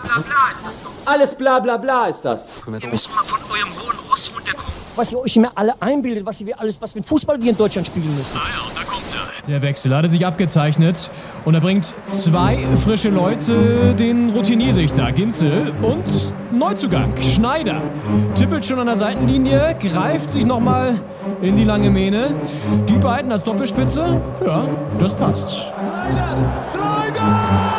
bla bla bla ist das doch. Alles bla bla bla ist das. Ihr müsst mal von eurem hohen Ross runterkommen. Was ihr euch immer alle einbildet, was ihr alles, was mit Fußball wir in Deutschland spielen müssen. Ah ja, und da kommt er. Der Wechsel hatte sich abgezeichnet und er bringt zwei frische Leute, den Routiniersichter Ginzel und Neuzugang Schneider. Tippelt schon an der Seitenlinie, greift sich nochmal in die lange Mähne. Die beiden als Doppelspitze, ja, das passt. Slider! Slider!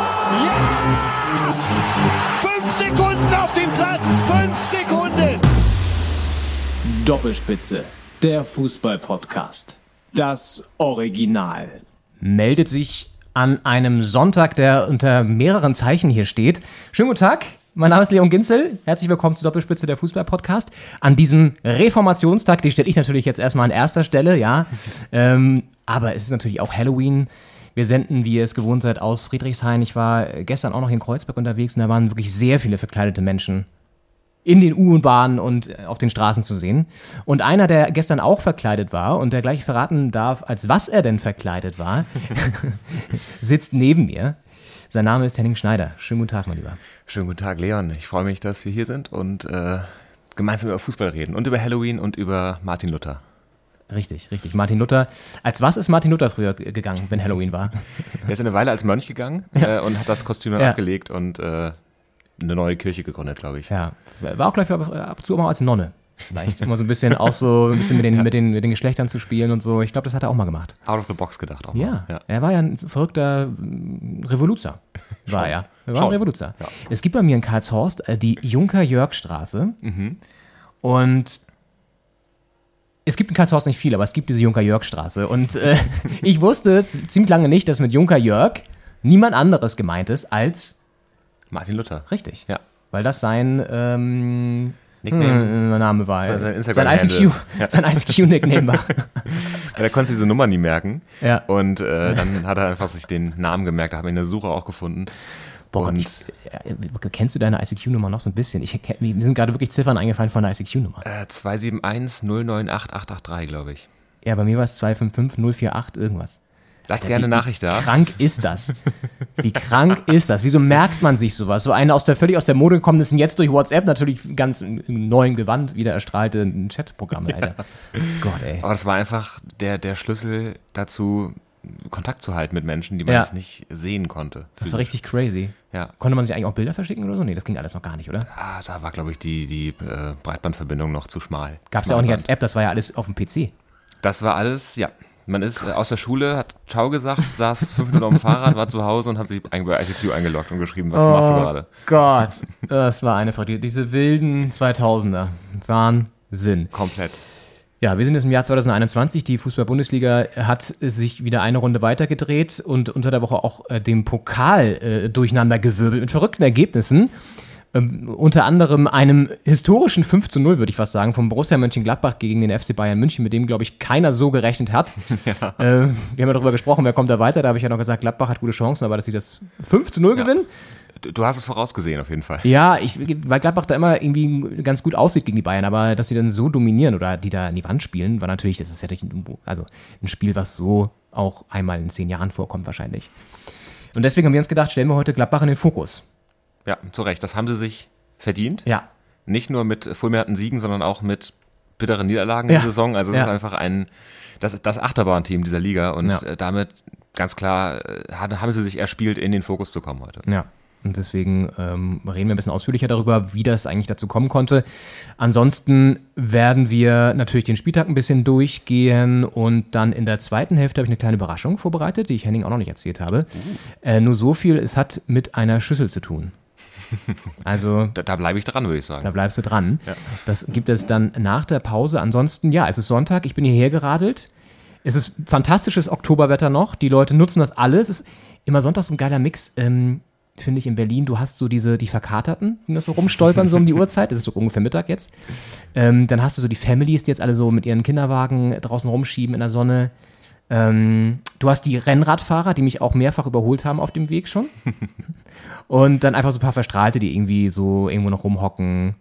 Doppelspitze, der Fußball-Podcast. Das Original. Meldet sich an einem Sonntag, der unter mehreren Zeichen hier steht. Schönen guten Tag. Mein Name ist Leon Ginzel. Herzlich willkommen zur Doppelspitze der Fußball-Podcast. An diesem Reformationstag, den stelle ich natürlich jetzt erstmal an erster Stelle, ja. Ähm, aber es ist natürlich auch Halloween. Wir senden, wie ihr es gewohnt seid, aus Friedrichshain. Ich war gestern auch noch in Kreuzberg unterwegs und da waren wirklich sehr viele verkleidete Menschen in den U-Bahnen und äh, auf den Straßen zu sehen. Und einer, der gestern auch verkleidet war und der gleich verraten darf, als was er denn verkleidet war, sitzt neben mir. Sein Name ist Henning Schneider. Schönen guten Tag, mein Lieber. Schönen guten Tag, Leon. Ich freue mich, dass wir hier sind und äh, gemeinsam über Fußball reden und über Halloween und über Martin Luther. Richtig, richtig. Martin Luther. Als was ist Martin Luther früher gegangen, wenn Halloween war? Er ist eine Weile als Mönch gegangen äh, und hat das Kostüm dann Ja. abgelegt und äh, eine neue Kirche gegründet, glaube ich. Ja, war auch gleich ab ab und zu mal als Nonne. Vielleicht immer so ein bisschen auch so ein bisschen mit den, mit den, mit den Geschlechtern zu spielen und so. Ich glaube, das hat er auch mal gemacht. Out of the box gedacht auch. Ja, mal. ja. er war ja ein verrückter mm, Revoluzer. War er. Er war ein Schon. Revoluzer. Ja. Es gibt bei mir in Karlshorst äh, die Junker-Jörg-Straße. Mhm. Und es gibt in Karlshorst nicht viel, aber es gibt diese Junker-Jörg-Straße. Und äh, ich wusste ziemlich lange nicht, dass mit Junker-Jörg niemand anderes gemeint ist als Martin Luther. richtig. Ja. Weil das sein ähm, Nickname. äh, Name war. Sein- sein sein Instagram-Handle. ICQ, sein ICQ-Nickname war. Ja, er konnte diese Nummer nie merken. Ja. Und äh, dann hat er einfach sich den Namen gemerkt, da haben wir in der Suche auch gefunden. Boah, und ich, äh, kennst du deine ICQ-Nummer noch so ein bisschen? Ich, mir sind gerade wirklich Ziffern eingefallen von der ICQ-Nummer. äh, 271 098 883, glaube ich. Ja, bei mir war es 255 048 irgendwas. Lass Ja, gerne wie- Nachricht Wie da. krank ist das? Wie krank ist das? Wieso merkt man sich sowas? So eine aus der völlig aus der Mode gekommen ist und jetzt durch WhatsApp natürlich ganz in neuem Gewand wieder erstrahlte Chatprogramme, Alter. Gott, ey. Aber das war einfach der, der Schlüssel dazu, Kontakt zu halten mit Menschen, die man Ja. jetzt nicht sehen konnte. Das war richtig crazy. Ja. Konnte man sich eigentlich auch Bilder verschicken oder so? Nee, das ging alles noch gar nicht, oder? Ah, da war, glaube ich, die, die äh, Breitbandverbindung noch zu schmal. Gab es ja auch nicht als. App, das war ja alles auf dem PC. Das war alles, ja. Man ist äh, aus der Schule, hat Ciao gesagt, saß fünf Minuten auf dem Fahrrad, war zu Hause und hat sich bei ICQ eingeloggt und geschrieben, was machst du gerade? Gott, das war eine Freude. Diese wilden 2000er. Wahnsinn. Komplett. Ja, wir sind jetzt im Jahr 2021. Die Fußball-Bundesliga hat sich wieder eine Runde weitergedreht und unter der Woche auch äh, den Pokal äh, durcheinander gewirbelt mit verrückten Ergebnissen. Ähm, unter anderem einem historischen 5 zu 0, würde ich fast sagen, vom Borussia Mönchengladbach gegen den FC Bayern München, mit dem, glaube ich, keiner so gerechnet hat. Äh, wir haben ja darüber gesprochen, wer kommt da weiter. Da habe ich ja noch gesagt, Gladbach hat gute Chancen, aber dass sie das 5 zu 0 gewinnen, Du, hast es vorausgesehen, auf jeden Fall. ja, ich, weil Gladbach da immer irgendwie ganz gut aussieht gegen die Bayern, aber dass sie dann so dominieren oder die da in die Wand spielen, war natürlich, das ist ja also ein Spiel, was so auch einmal in zehn Jahren vorkommt wahrscheinlich. Und deswegen haben wir uns gedacht, stellen wir heute Gladbach in den Fokus. Ja, zu Recht. Das haben sie sich verdient. Ja. Nicht nur mit fulminanten Siegen, sondern auch mit bitteren Niederlagen Ja. in der Saison. Also es Ja. ist einfach ein, das, das Achterbahnteam dieser Liga und Ja. äh, damit ganz klar äh, haben sie sich erspielt, in den Fokus zu kommen heute. Ja. Und deswegen ähm, reden wir ein bisschen ausführlicher darüber, wie das eigentlich dazu kommen konnte. Ansonsten werden wir natürlich den Spieltag ein bisschen durchgehen und dann in der zweiten Hälfte habe ich eine kleine Überraschung vorbereitet, die ich Henning auch noch nicht erzählt habe. Äh, nur so viel, es hat mit einer Schüssel zu tun. Also Da, da bleibe ich dran, würde ich sagen. da bleibst du dran. Das gibt es dann nach der Pause. Ansonsten, ja, es ist Sonntag, ich bin hierher geradelt. Es ist fantastisches Oktoberwetter noch. Die Leute nutzen das alles. Es ist immer sonntags ein geiler Mix, ähm, finde ich, in Berlin. Du hast so diese, die Verkaterten, die noch so rumstolpern, so um die Uhrzeit. Das ist so ungefähr Mittag jetzt. Ähm, dann hast du so die Families, die jetzt alle so mit ihren Kinderwagen draußen rumschieben in der Sonne. Ähm, du hast die Rennradfahrer, die mich auch mehrfach überholt haben auf dem Weg schon. Und dann einfach so ein paar Verstrahlte, die irgendwie so irgendwo noch rumhocken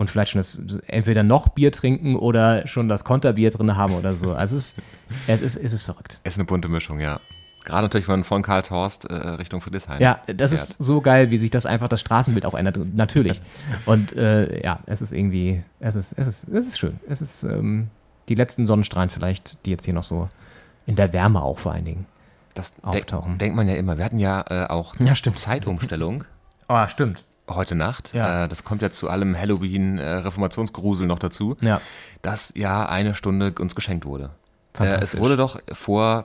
und vielleicht schon das, entweder noch Bier trinken oder schon das Konterbier drin haben oder so. Also es ist, es ist, es ist verrückt. Es ist eine bunte Mischung, ja. Gerade natürlich von, von Karlshorst äh, Richtung Friedrichshain. Ja, das fährt. ist so geil, wie sich das einfach das Straßenbild auch ändert. Natürlich. Und äh, ja, es ist irgendwie, es ist, es ist, es ist schön. Es ist ähm, die letzten Sonnenstrahlen vielleicht, die jetzt hier noch so in der Wärme auch vor allen Dingen. Das auftauchen. denk, denkt man ja immer. Wir hatten ja äh, auch Ja, stimmt. Zeitumstellung Oh, stimmt. heute Nacht. Ja. Äh, das kommt ja zu allem Halloween-Reformationsgrusel noch dazu, Ja. dass ja eine Stunde uns geschenkt wurde. Äh, es Fantastisch. wurde doch vor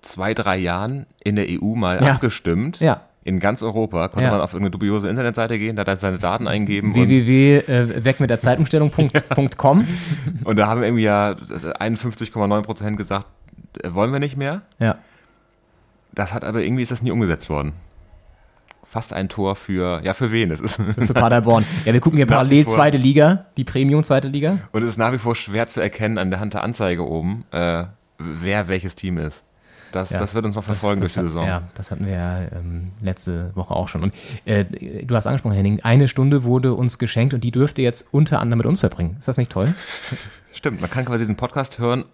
zwei, drei Jahren in der EU mal Ja. abgestimmt. Ja. In ganz Europa konnte Ja. man auf irgendeine dubiose Internetseite gehen, da hat er seine Daten eingeben und, www.weg mit der Zeitumstellung.com. und da haben irgendwie ja 51,9 Prozent gesagt, äh, wollen wir nicht mehr. Ja. Das hat aber irgendwie ist das nie umgesetzt worden. Fast ein Tor für, ja, für wen? Es ist, Für Paderborn. Ja, wir gucken hier parallel zweite Liga, die Premium zweite Liga. und es ist nach wie vor schwer zu erkennen an der Hand der Anzeige oben, äh, wer welches Team ist. Das, Ja. das wird uns noch verfolgen das, durch die das Saison. Hat, ja, das hatten wir ja ähm, letzte Woche auch schon. Und äh, du hast angesprochen, Henning, eine Stunde wurde uns geschenkt und die dürft ihr jetzt unter anderem mit uns verbringen. Ist das nicht toll? Stimmt, man kann quasi den Podcast hören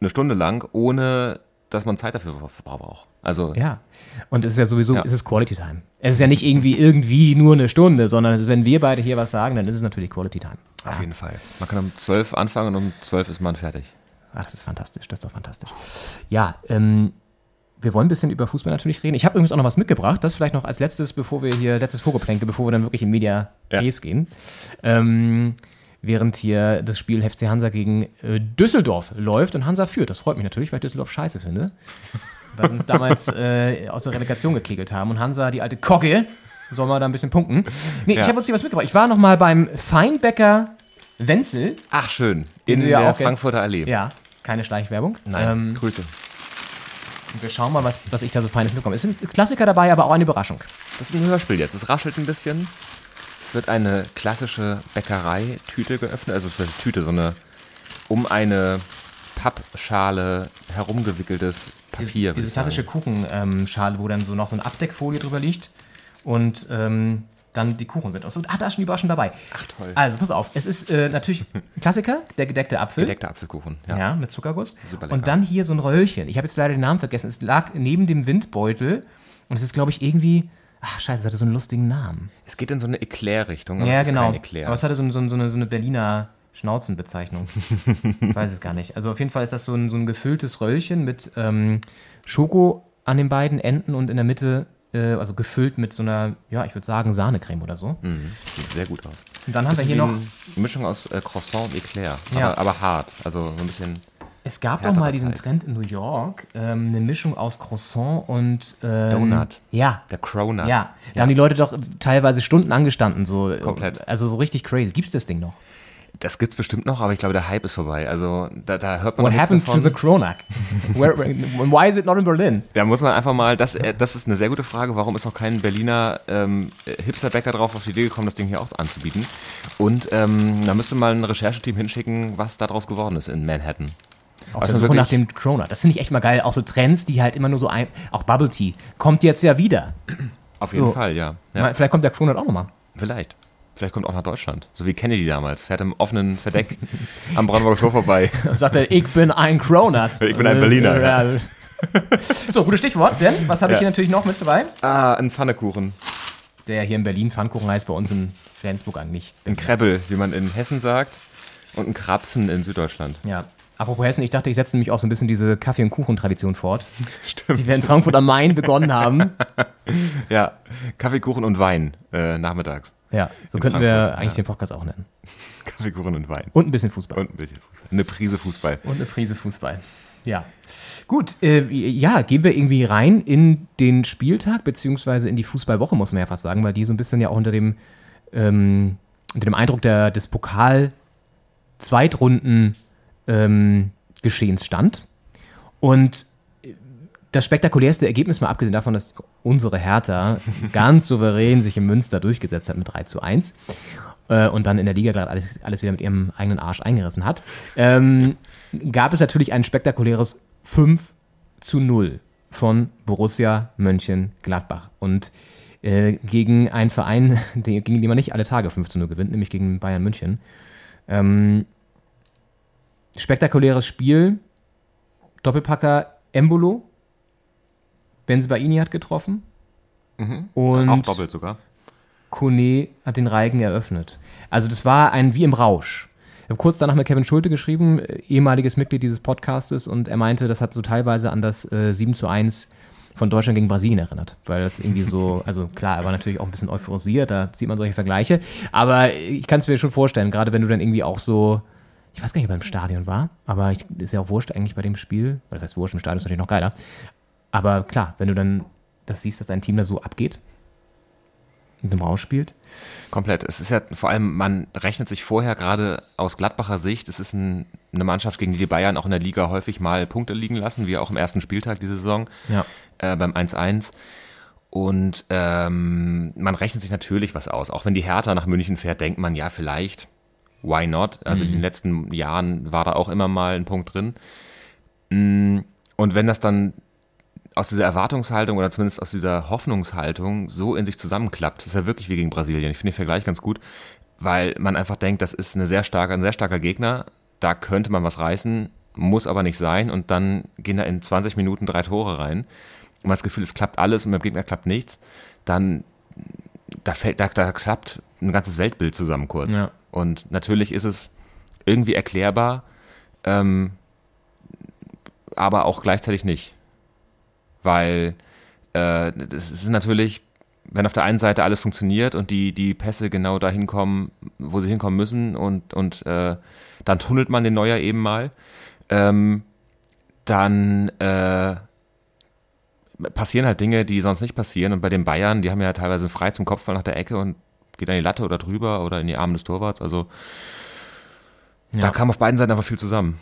eine Stunde lang, ohne dass man Zeit dafür braucht. Also Ja. Und es ist ja sowieso, Ja. es ist Quality Time. Es ist ja nicht irgendwie irgendwie nur eine Stunde, sondern ist, wenn wir beide hier was sagen, dann ist es natürlich Quality Time. auf jeden Fall. Man kann um 12 anfangen und um 12 ist man fertig. Ach, das ist fantastisch, das ist doch fantastisch. Ja, ähm, wir wollen ein bisschen über Fußball natürlich reden. Ich habe übrigens auch noch was mitgebracht, das vielleicht noch als letztes, bevor wir hier, letztes Vorgeplänkel, bevor wir dann wirklich in Media Ja. Res gehen. Ähm, während hier das Spiel FC Hansa gegen äh, Düsseldorf läuft und Hansa führt. Das freut mich natürlich, weil ich Düsseldorf scheiße finde. Weil sie uns damals äh, aus der Relegation gekegelt haben und Hansa, die alte Kogge, soll mal da ein bisschen punkten. Nee, Ja. ich habe uns hier was mitgebracht. Ich war noch mal beim Feinbäcker Wenzel. Ach, schön. In ja der auch jetzt- Frankfurter Allee. Ja, keine Schleichwerbung. Nein, Ähm, Grüße. und wir schauen mal, was, was ich da so Feines mitbekomme. Es sind Klassiker dabei, aber auch eine Überraschung. Das ist ein Hörspiel jetzt. Es raschelt ein bisschen. Es wird eine klassische Bäckereitüte geöffnet. Also es wird eine Tüte, so eine um eine Pappschale herumgewickeltes Papier. Diese ich klassische. Kuchenschale, wo dann so noch so eine Abdeckfolie drüber liegt und ähm, dann die Kuchen sind. Also, ah, da ist schon die Überraschung dabei. Ach toll. Also, pass auf. Es ist äh, natürlich ein Klassiker, der gedeckte Apfel. Gedeckter Apfelkuchen. Ja. Ja, mit Zuckerguss. Super lecker. Und dann hier so ein Röllchen. Ich habe jetzt leider den Namen vergessen. Es lag neben dem Windbeutel und es ist, glaube ich, irgendwie. Ach, scheiße, es hatte so einen lustigen Namen. Es geht in so eine Eclair-Richtung. aber Ja, es ist genau. Kein Eclair. Aber es hatte so, ein- so, ein- so, eine, so eine Berliner Schnauzenbezeichnung. ich weiß es gar nicht. Also auf jeden Fall ist das so ein, so ein gefülltes Röllchen mit ähm, Schoko an den beiden Enden und in der Mitte, äh, also gefüllt mit so einer, ja, ich würde sagen, Sahnecreme oder so. Mhm, sieht sehr gut aus. Und dann haben wir hier noch, eine Mischung aus äh, Croissant und Eclair. Ja. Aber, aber hart. Also so ein bisschen. Es gab doch mal diesen Teig. Trend in New York, ähm, eine Mischung aus Croissant und ähm, Donut. Ja. Der Cronut. Ja, da haben die Leute doch teilweise Stunden angestanden, so Komplett. Also so richtig crazy. Gibt's das Ding noch? Das gibt's bestimmt noch, aber ich glaube, der Hype ist vorbei. Also da, da hört man What happened to von. the? Where, where, why is it not in Berlin? Da muss man einfach mal, das, äh, das ist eine sehr gute Frage, warum ist noch kein Berliner ähm, äh, Hipsterbäcker drauf auf die Idee gekommen, das Ding hier auch anzubieten? Und ähm, da müsste mal ein Rechercheteam hinschicken, was daraus geworden ist in Manhattan. Auf Also der Suche nach dem Cronut. Das finde ich echt mal geil. Auch so Trends, die halt immer nur so ein. Auch Bubble Tea. Kommt jetzt ja wieder. Auf jeden So. Fall, ja. ja. Vielleicht kommt der Cronut auch nochmal. Vielleicht. Vielleicht kommt auch nach Deutschland. So wie Kennedy damals. Fährt im offenen Verdeck am Brandenburger Tor vorbei. Sagt er, ich bin ein Cronut. Ich bin ein Berliner, ja. so, gutes Stichwort. Denn, was habe ich Ja. hier natürlich noch mit dabei? Ah, ein Pfannekuchen. Der hier in Berlin Pfannkuchen heißt, bei uns in Flensburg eigentlich. Ein Krebbel, wie man in Hessen sagt. Und ein Krapfen in Süddeutschland. Ja. Apropos Hessen, ich dachte, ich setze nämlich auch so ein bisschen diese Kaffee- und Kuchen-Tradition fort. Stimmt. Die wir in Frankfurt am Main begonnen haben. Ja, Kaffeekuchen und Wein äh, nachmittags. Ja, so In könnten wir Frankfurt, eigentlich ja. den Podcast auch nennen. Kaffeekuchen und Wein. Und ein bisschen Fußball. Und ein bisschen Fußball. Eine Prise Fußball. Und eine Prise Fußball. Ja. Gut, äh, ja, gehen wir irgendwie rein in den Spieltag, beziehungsweise in die Fußballwoche, muss man ja fast sagen, weil die so ein bisschen ja auch unter dem, ähm, unter dem Eindruck der, des Pokal-Zweitrunden ähm, Geschehens stand. Und das spektakulärste Ergebnis, mal abgesehen davon, dass unsere Hertha ganz souverän sich in Münster durchgesetzt hat mit 3 zu 1 äh, und dann in der Liga gerade alles, alles wieder mit ihrem eigenen Arsch eingerissen hat, ähm, gab es natürlich ein spektakuläres 5 zu 0 von Borussia Mönchengladbach. Und äh, gegen einen Verein, den, gegen den man nicht alle Tage 5 zu 0 gewinnt, nämlich gegen Bayern München. Ähm, spektakuläres Spiel. Doppelpacker Embolo Benzibaini hat getroffen. Und Mhm. Auch doppelt sogar. Kone hat den Reigen eröffnet. Also das war ein wie im Rausch. Ich habe kurz danach mit Kevin Schulte geschrieben, äh, ehemaliges Mitglied dieses Podcastes, und er meinte, das hat so teilweise an das äh, 7 zu 1 von Deutschland gegen Brasilien erinnert. Weil das irgendwie so, also klar, er war natürlich auch ein bisschen euphorisiert, da sieht man solche Vergleiche. Aber ich kann es mir schon vorstellen, gerade wenn du dann irgendwie auch so, ich weiß gar nicht, ob er im Stadion war, aber ich, ist ja auch wurscht eigentlich bei dem Spiel. Das heißt, wurscht im Stadion ist natürlich noch geiler. Aber klar, wenn du dann das siehst, dass dein Team da so abgeht und im Rausch spielt. Komplett. Es ist ja vor allem, man rechnet sich vorher gerade aus Gladbacher Sicht, es ist ein, eine Mannschaft, gegen die die Bayern auch in der Liga häufig mal Punkte liegen lassen, wie auch im ersten Spieltag diese Saison Ja. äh, beim 1-1. Und ähm, man rechnet sich natürlich was aus. Auch wenn die Hertha nach München fährt, denkt man, ja, vielleicht, why not? Also in den letzten Jahren war da auch immer mal ein Punkt drin. Mm, Und wenn das dann aus dieser Erwartungshaltung oder zumindest aus dieser Hoffnungshaltung so in sich zusammenklappt, ist ja wirklich wie gegen Brasilien. Ich finde den Vergleich ganz gut, weil man einfach denkt, das ist eine sehr starke, ein sehr starker Gegner, da könnte man was reißen, muss aber nicht sein und dann gehen da in 20 Minuten drei Tore rein und man hat das Gefühl, es klappt alles und beim Gegner klappt nichts, dann da fällt, da, da klappt ein ganzes Weltbild zusammen kurz. Ja. Und natürlich ist es irgendwie erklärbar, ähm, aber auch gleichzeitig nicht. Weil äh, das ist natürlich, wenn auf der einen Seite alles funktioniert und die, die Pässe genau dahin kommen, wo sie hinkommen müssen und, und äh, dann tunnelt man den Neuer eben mal, ähm, dann äh, passieren halt Dinge, die sonst nicht passieren. Und bei den Bayern, die haben ja teilweise frei zum Kopfball nach der Ecke und geht an die Latte oder drüber oder in die Arme des Torwarts. Also da Ja. kam auf beiden Seiten einfach viel zusammen.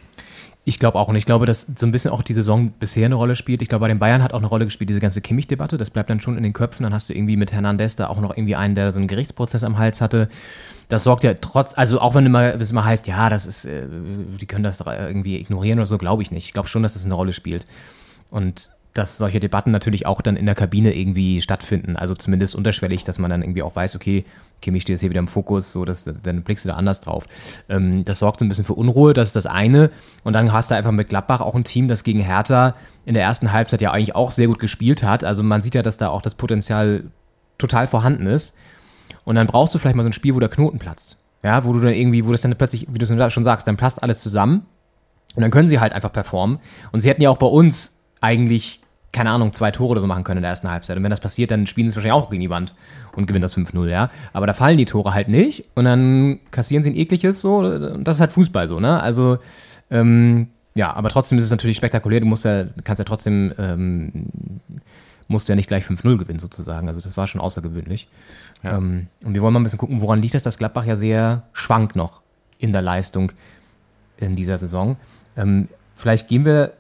Ich glaube auch. Und ich glaube, dass so ein bisschen auch die Saison bisher eine Rolle spielt. Ich glaube, bei den Bayern hat auch eine Rolle gespielt, diese ganze Kimmich-Debatte. Das bleibt dann schon in den Köpfen. Dann hast du irgendwie mit Hernandez da auch noch irgendwie einen, der so einen Gerichtsprozess am Hals hatte. Das sorgt ja trotz, also auch wenn immer, es immer heißt, ja, das ist, äh, die können das irgendwie ignorieren oder so, glaube ich nicht. Ich glaube schon, dass das eine Rolle spielt. Und dass solche Debatten natürlich auch dann in der Kabine irgendwie stattfinden. Also zumindest unterschwellig, dass man dann irgendwie auch weiß, okay, Kimmich steht jetzt hier wieder im Fokus, so dass dann blickst du da anders drauf. Ähm, das sorgt so ein bisschen für Unruhe, das ist das eine. Und dann hast du einfach mit Gladbach auch ein Team, das gegen Hertha in der ersten Halbzeit ja eigentlich auch sehr gut gespielt hat. Also man sieht ja, dass da auch das Potenzial total vorhanden ist. Und dann brauchst du vielleicht mal so ein Spiel, wo der Knoten platzt. Ja, wo du dann irgendwie, wo das dann plötzlich, wie du schon sagst, dann passt alles zusammen. Und dann können sie halt einfach performen. Und sie hätten ja auch bei uns eigentlich, keine Ahnung, zwei Tore oder so machen können in der ersten Halbzeit. Und wenn das passiert, dann spielen sie es wahrscheinlich auch gegen die Wand und gewinnen das 5-0, ja. Aber da fallen die Tore halt nicht. Und dann kassieren sie ein ekliges so. Und das ist halt Fußball so, ne? Also, ähm, ja, aber trotzdem ist es natürlich spektakulär. Du musst ja, kannst ja trotzdem, ähm, musst du ja nicht gleich 5-0 gewinnen sozusagen. Also das war schon außergewöhnlich. Ähm, und wir wollen mal ein bisschen gucken, woran liegt das, dass Gladbach ja sehr schwankt noch in der Leistung in dieser Saison. Ähm, vielleicht gehen wir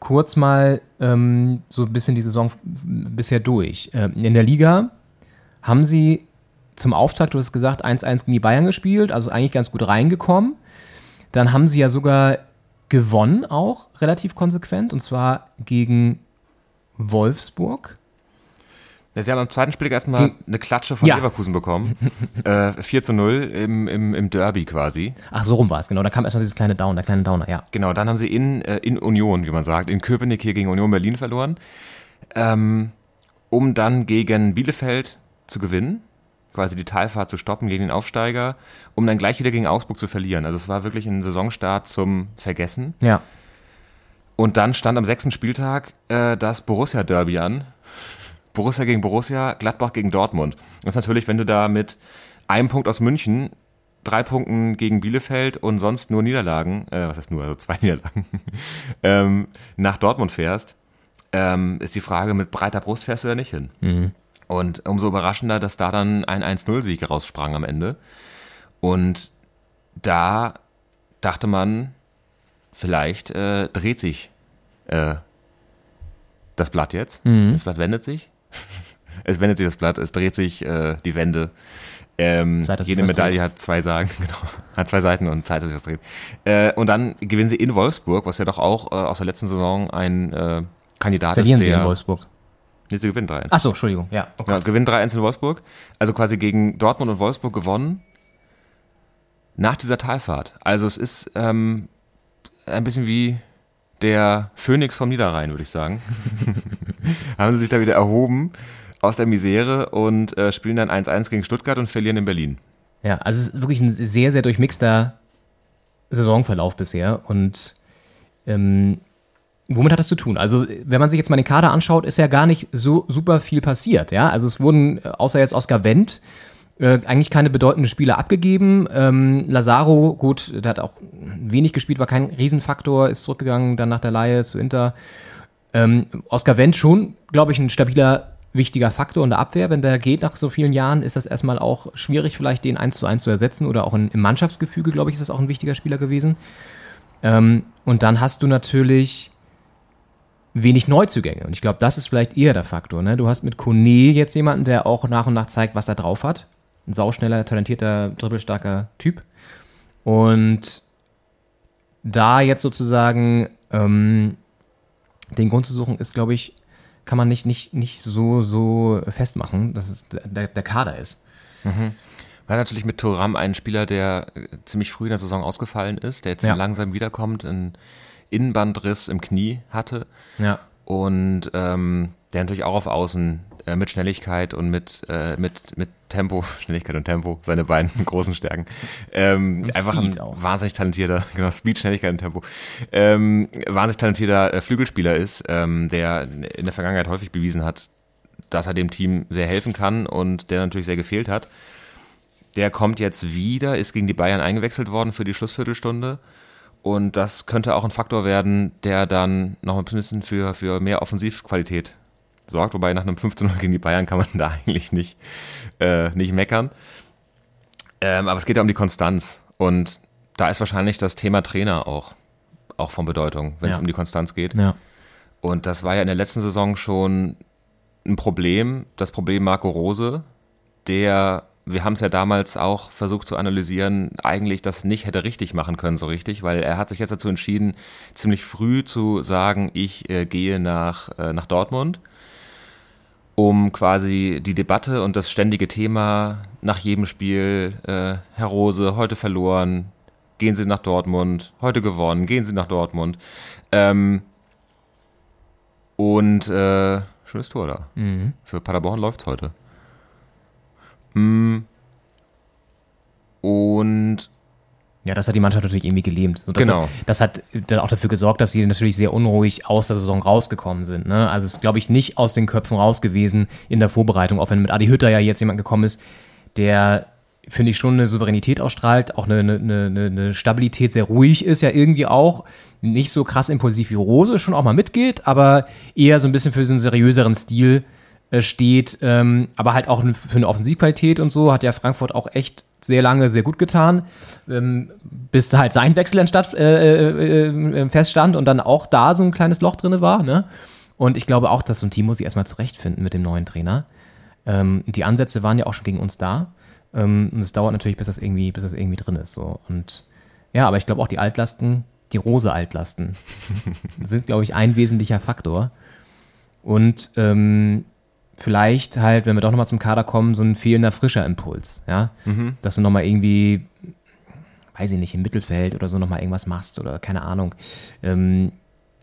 kurz mal ähm, so ein bisschen die Saison bisher durch. Ähm, in der Liga haben sie zum Auftakt, du hast gesagt, 1-1 gegen die Bayern gespielt, also eigentlich ganz gut reingekommen. Dann haben sie ja sogar gewonnen, auch relativ konsequent, und zwar gegen Wolfsburg. Ja, Sie haben am zweiten Spieltag erstmal eine Klatsche von Ja. Leverkusen bekommen. äh, 4 zu 0 im, im, im Derby quasi. Ach, so rum war es, genau. Da kam erstmal dieses kleine Down, der kleine Downer, ja. Genau, dann haben sie in, äh, in Union, wie man sagt, in Köpenick hier gegen Union Berlin verloren, ähm, um dann gegen Bielefeld zu gewinnen, quasi die Talfahrt zu stoppen gegen den Aufsteiger, um dann gleich wieder gegen Augsburg zu verlieren. Also es war wirklich ein Saisonstart zum Vergessen. Ja. Und dann stand am sechsten Spieltag äh, das Borussia-Derby an. Borussia gegen Borussia, Gladbach gegen Dortmund. Das ist natürlich, wenn du da mit einem Punkt aus München, drei Punkten gegen Bielefeld und sonst nur Niederlagen, äh, was heißt nur, also zwei Niederlagen, ähm, nach Dortmund fährst, ähm, ist die Frage, mit breiter Brust fährst du da nicht hin. Und umso überraschender, dass da dann ein 1-0-Sieg raussprang am Ende. Und da dachte man, vielleicht äh, dreht sich äh, das Blatt jetzt. Das Blatt wendet sich. es wendet sich das Blatt, es dreht sich äh, die Wende. Ähm, Zeit, jede Medaille dreht. hat zwei Seiten, genau, hat zwei Seiten und Zeit, dass sich das dreht. Äh, und dann gewinnen sie in Wolfsburg, was ja doch auch äh, aus der letzten Saison ein äh, Kandidat Verlieren ist, sie der... in Wolfsburg. Nee, sie gewinnen 3-1. Ach so, Entschuldigung, ja. Oh Ja, gewinnen 3-1 in Wolfsburg. Also quasi gegen Dortmund und Wolfsburg gewonnen. Nach dieser Talfahrt. Also es ist ähm, ein bisschen wie der Phönix vom Niederrhein, würde ich sagen. haben sie sich da wieder erhoben aus der Misere und äh, spielen dann 1-1 gegen Stuttgart und verlieren in Berlin. Ja, also es ist wirklich ein sehr, sehr durchmixter Saisonverlauf bisher und ähm, womit hat das zu tun? Also, wenn man sich jetzt mal den Kader anschaut, ist ja gar nicht so super viel passiert, ja. Also es wurden, äh, außer jetzt Oscar Wendt, äh, eigentlich keine bedeutenden Spieler abgegeben. Ähm, Lazaro, gut, der hat auch wenig gespielt, war kein Riesenfaktor, ist zurückgegangen dann nach der Leihe zu Inter. Ähm, Oscar Wendt schon, glaube ich, ein stabiler, wichtiger Faktor in der Abwehr. Wenn der geht nach so vielen Jahren, ist das erstmal auch schwierig, vielleicht den 1 zu 1 zu ersetzen oder auch in, im Mannschaftsgefüge, glaube ich, ist das auch ein wichtiger Spieler gewesen. Ähm, und dann hast du natürlich wenig Neuzugänge. Und ich glaube, das ist vielleicht eher der Faktor. Ne? Du hast mit Kone jetzt jemanden, der auch nach und nach zeigt, was er drauf hat. Ein sauschneller, talentierter, dribbelstarker Typ. Und da jetzt sozusagen ähm, den Grund zu suchen, ist, glaube ich, kann man nicht, nicht, nicht so, so festmachen, dass es der, der Kader ist. Mhm. War natürlich mit Thuram ein Spieler, der äh, ziemlich früh in der Saison ausgefallen ist, der jetzt Ja. langsam wiederkommt, einen Innenbandriss im Knie hatte Ja. und ähm, der natürlich auch auf Außen äh, mit Schnelligkeit und mit, äh, mit, mit Tempo, Schnelligkeit und Tempo, seine beiden großen Stärken, ähm, einfach ein auch. wahnsinnig talentierter, genau, Speed, Schnelligkeit und Tempo, ähm, wahnsinnig talentierter äh, Flügelspieler ist, ähm, der in der Vergangenheit häufig bewiesen hat, dass er dem Team sehr helfen kann und der natürlich sehr gefehlt hat. Der kommt jetzt wieder, ist gegen die Bayern eingewechselt worden für die Schlussviertelstunde. Und das könnte auch ein Faktor werden, der dann noch ein bisschen für, für mehr Offensivqualität sorgt. Wobei nach einem 15-0 gegen die Bayern kann man da eigentlich nicht, äh, nicht meckern. Ähm, aber es geht ja um die Konstanz. Und da ist wahrscheinlich das Thema Trainer auch, auch von Bedeutung, wenn es Ja. um die Konstanz geht. Ja. Und das war ja in der letzten Saison schon ein Problem, das Problem Marco Rose, der, wir haben es ja damals auch versucht zu analysieren, eigentlich das nicht hätte richtig machen können so richtig, weil er hat sich jetzt dazu entschieden, ziemlich früh zu sagen, ich äh, gehe nach, äh, nach Dortmund, um quasi die Debatte und das ständige Thema nach jedem Spiel, äh, Herr Rose, heute verloren, gehen Sie nach Dortmund, heute gewonnen, gehen Sie nach Dortmund. Ähm, und äh, schönes Tor da. Mhm. Für Paderborn läuft's heute. Mm. Und Ja, das hat die Mannschaft natürlich irgendwie gelähmt. Das Genau. Hat, das hat dann auch dafür gesorgt, dass sie natürlich sehr unruhig aus der Saison rausgekommen sind. Ne? Also es ist, glaube ich, nicht aus den Köpfen raus gewesen in der Vorbereitung, auch wenn mit Adi Hütter ja jetzt jemand gekommen ist, der, finde ich, schon eine Souveränität ausstrahlt, auch eine, eine, eine, eine Stabilität, sehr ruhig ist ja irgendwie auch. Nicht so krass impulsiv wie Rose, schon auch mal mitgeht, aber eher so ein bisschen für so einen seriöseren Stil äh, steht, ähm, aber halt auch für eine Offensivqualität und so hat ja Frankfurt auch echt sehr lange sehr gut getan, ähm, bis da halt sein Wechsel entstatt, äh, äh, äh, feststand und dann auch da so ein kleines Loch drinne war. Ne? Und ich glaube auch, dass so ein Team muss sich erstmal zurechtfinden mit dem neuen Trainer. Ähm, die Ansätze waren ja auch schon gegen uns da. Ähm, und es dauert natürlich, bis das irgendwie, bis das irgendwie drin ist. So. Und ja, aber ich glaube auch die Altlasten, die Rose-Altlasten, sind, glaube ich, ein wesentlicher Faktor. Und ähm, vielleicht halt, wenn wir doch nochmal zum Kader kommen, so ein fehlender frischer Impuls, ja. Dass du nochmal irgendwie, weiß ich nicht, im Mittelfeld oder so nochmal irgendwas machst oder keine Ahnung. Ähm,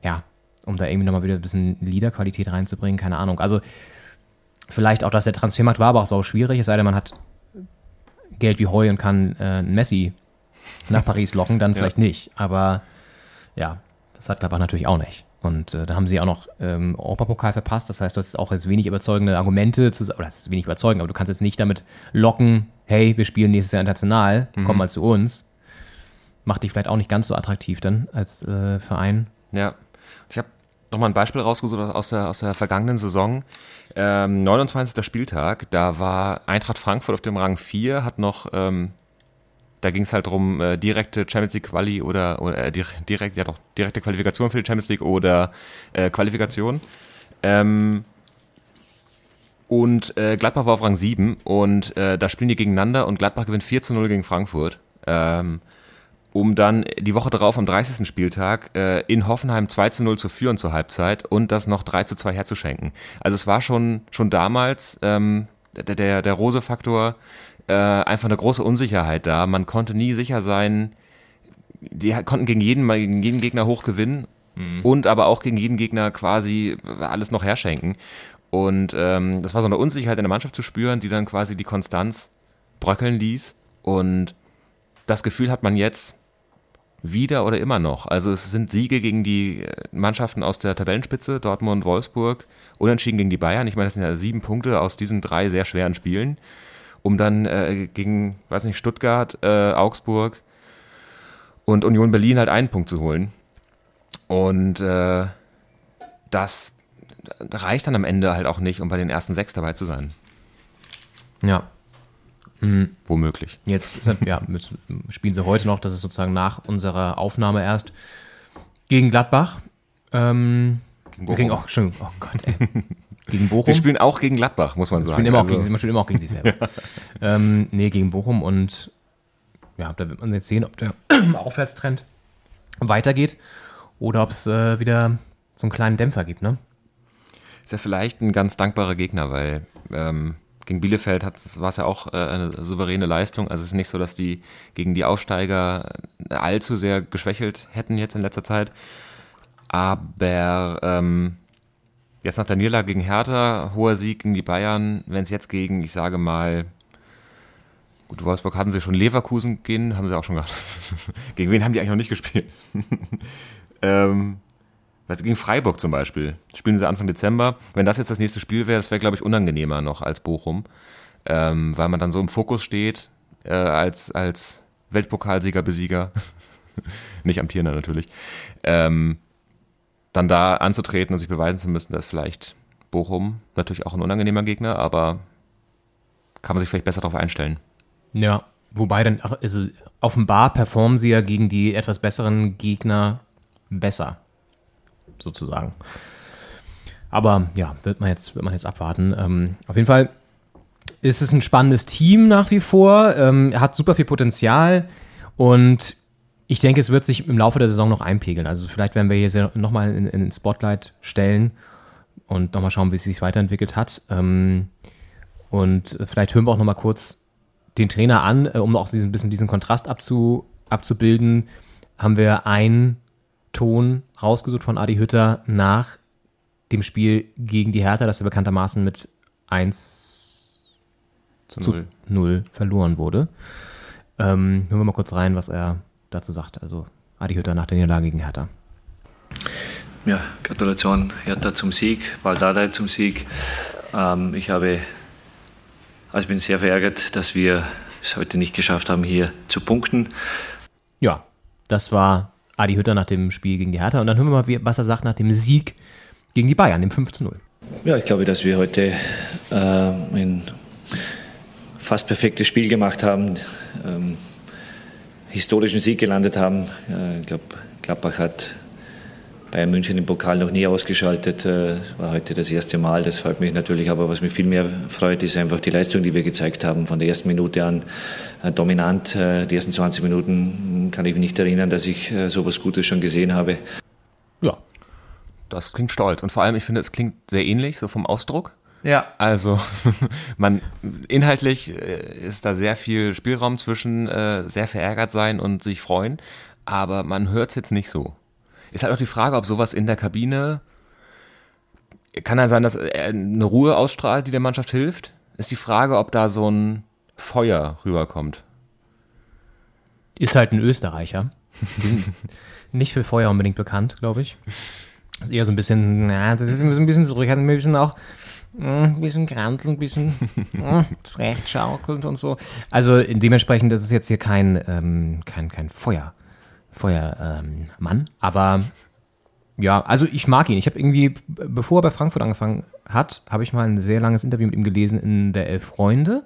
ja, um da irgendwie nochmal wieder ein bisschen Liederqualität reinzubringen, keine Ahnung. Also vielleicht auch, dass der Transfermarkt war, aber auch so schwierig, es sei denn, man hat Geld wie Heu und kann äh, Messi nach Paris locken, dann vielleicht nicht. Aber ja, das hat Gladbach natürlich auch nicht. Und äh, da haben sie auch noch ähm, Europapokal verpasst. Das heißt, du hast auch jetzt wenig überzeugende Argumente, zu, oder das ist wenig überzeugend, aber du kannst jetzt nicht damit locken, hey, wir spielen nächstes Jahr international, komm mal zu uns. Macht dich vielleicht auch nicht ganz so attraktiv dann als äh, Verein. Ja, ich habe nochmal ein Beispiel rausgesucht aus der, aus der vergangenen Saison. Ähm, 29. Spieltag, da war Eintracht Frankfurt auf dem Rang 4, hat noch, ähm, da ging es halt drum, äh, direkte Champions League Quali oder, oder äh, dire- direkt, ja doch, direkte Qualifikation für die Champions League oder äh, Qualifikation. Ähm, und äh, Gladbach war auf Rang 7 und äh, da spielen die gegeneinander und Gladbach gewinnt 4 zu 0 gegen Frankfurt. Ähm, um dann die Woche darauf am 30. Spieltag äh, in Hoffenheim 2 zu 0 zu führen zur Halbzeit und das noch 3 zu 2 herzuschenken. Also es war schon, schon damals ähm, der, der, der Rose-Faktor äh, einfach eine große Unsicherheit da. Man konnte nie sicher sein, die konnten gegen jeden, gegen jeden Gegner hoch gewinnen und aber auch gegen jeden Gegner quasi alles noch herschenken. Und ähm, das war so eine Unsicherheit in der Mannschaft zu spüren, die dann quasi die Konstanz bröckeln ließ. Und das Gefühl hat man jetzt wieder oder immer noch. Also es sind Siege gegen die äh, Mannschaften aus der Tabellenspitze, Dortmund, Wolfsburg, unentschieden gegen die Bayern. Ich meine, das sind ja sieben Punkte aus diesen drei sehr schweren Spielen, um dann äh, gegen, weiß nicht, Stuttgart, äh, Augsburg und Union Berlin halt einen Punkt zu holen. Und äh, das reicht dann am Ende halt auch nicht, um bei den ersten sechs dabei zu sein. Ja. Womöglich. Jetzt sind, ja, spielen sie heute noch, das ist sozusagen nach unserer Aufnahme erst, gegen Gladbach. Ähm, Gegen gegen, Bochum. auch, schön, oh Gott, ey. gegen Bochum. Sie spielen auch gegen Gladbach, muss man sagen. spielen immer, auch Also- gegen, sie- man spielt immer auch gegen sich selber. ähm, nee, gegen Bochum und ja, da wird man jetzt sehen, ob der Aufwärtstrend weitergeht oder ob es äh, wieder so einen kleinen Dämpfer gibt, ne? Ist ja vielleicht ein ganz dankbarer Gegner, weil ähm, gegen Bielefeld war es ja auch äh, eine souveräne Leistung. Also es ist nicht so, dass die gegen die Aufsteiger allzu sehr geschwächelt hätten jetzt in letzter Zeit. Aber ähm, jetzt nach der Niederlage gegen Hertha, hoher Sieg gegen die Bayern, wenn es jetzt gegen, ich sage mal, gut, Wolfsburg hatten sie schon Leverkusen gehen, haben sie auch schon gehabt. gegen wen haben die eigentlich noch nicht gespielt? ähm, du, gegen Freiburg zum Beispiel. Spielen sie Anfang Dezember. Wenn das jetzt das nächste Spiel wäre, das wäre, glaube ich, unangenehmer noch als Bochum. Ähm, weil man dann so im Fokus steht, äh, als, als Weltpokalsieger, Besieger. Nicht amtierender natürlich. Ähm, dann da anzutreten und sich beweisen zu müssen, dass vielleicht Bochum natürlich auch ein unangenehmer Gegner, aber kann man sich vielleicht besser darauf einstellen. Ja, wobei dann, also offenbar performen sie ja gegen die etwas besseren Gegner besser, sozusagen. Aber ja, wird man jetzt, wird man jetzt abwarten. Ähm, auf jeden Fall ist es ein spannendes Team nach wie vor. Ähm, hat super viel Potenzial und ich denke, es wird sich im Laufe der Saison noch einpegeln. Also vielleicht werden wir hier nochmal in, in den Spotlight stellen und nochmal schauen, wie es sich weiterentwickelt hat. Ähm, und vielleicht hören wir auch nochmal kurz den Trainer an, äh, um auch so ein bisschen diesen Kontrast abzu, abzubilden, haben wir einen Ton rausgesucht von Adi Hütter nach dem Spiel gegen die Hertha, das ja bekanntermaßen mit 1 Zu zu null. 0 verloren wurde. Ähm, hören wir mal kurz rein, was er dazu sagt. Also Adi Hütter nach der Niederlage gegen Hertha. Ja, Gratulation Hertha zum Sieg, Waldadei zum Sieg. Ähm, ich habe, also bin sehr verärgert, dass wir es heute nicht geschafft haben, hier zu punkten. Ja, das war Adi Hütter nach dem Spiel gegen die Hertha. Und dann hören wir mal, was er sagt nach dem Sieg gegen die Bayern, dem 5 zu 0. Ja, ich glaube, dass wir heute äh, ein fast perfektes Spiel gemacht haben, ähm, historischen Sieg gelandet haben. Ich glaube, Gladbach hat Bayern München im Pokal noch nie ausgeschaltet. Äh, war heute das erste Mal. Das freut mich natürlich. Aber was mich viel mehr freut, ist einfach die Leistung, die wir gezeigt haben. Von der ersten Minute an äh, dominant. Äh, die ersten 20 Minuten kann ich mich nicht erinnern, dass ich sowas Gutes schon gesehen habe. Ja. Das klingt stolz. Und vor allem, ich finde, es klingt sehr ähnlich, so vom Ausdruck. Ja. Also, man, inhaltlich äh, ist da sehr viel Spielraum zwischen äh, sehr verärgert sein und sich freuen, aber man hört es jetzt nicht so. Ist halt auch die Frage, ob sowas in der Kabine, kann ja sein, dass er eine Ruhe ausstrahlt, die der Mannschaft hilft. Ist die Frage, ob da so ein Feuer rüberkommt. Ist halt ein Österreicher. Nicht für Feuer unbedingt bekannt, glaube ich. Ist eher so ein bisschen, na, ein bisschen zurückhaltend, ein bisschen auch, ein bisschen kranteln, ein bisschen mm, recht schaukelnd und so. Also dementsprechend, das ist jetzt hier kein, ähm, kein, kein Feuer, Feuermann, ähm, aber ja, also ich mag ihn. Ich habe irgendwie, bevor er bei Frankfurt angefangen hat, habe ich mal ein sehr langes Interview mit ihm gelesen in der Elf Freunde.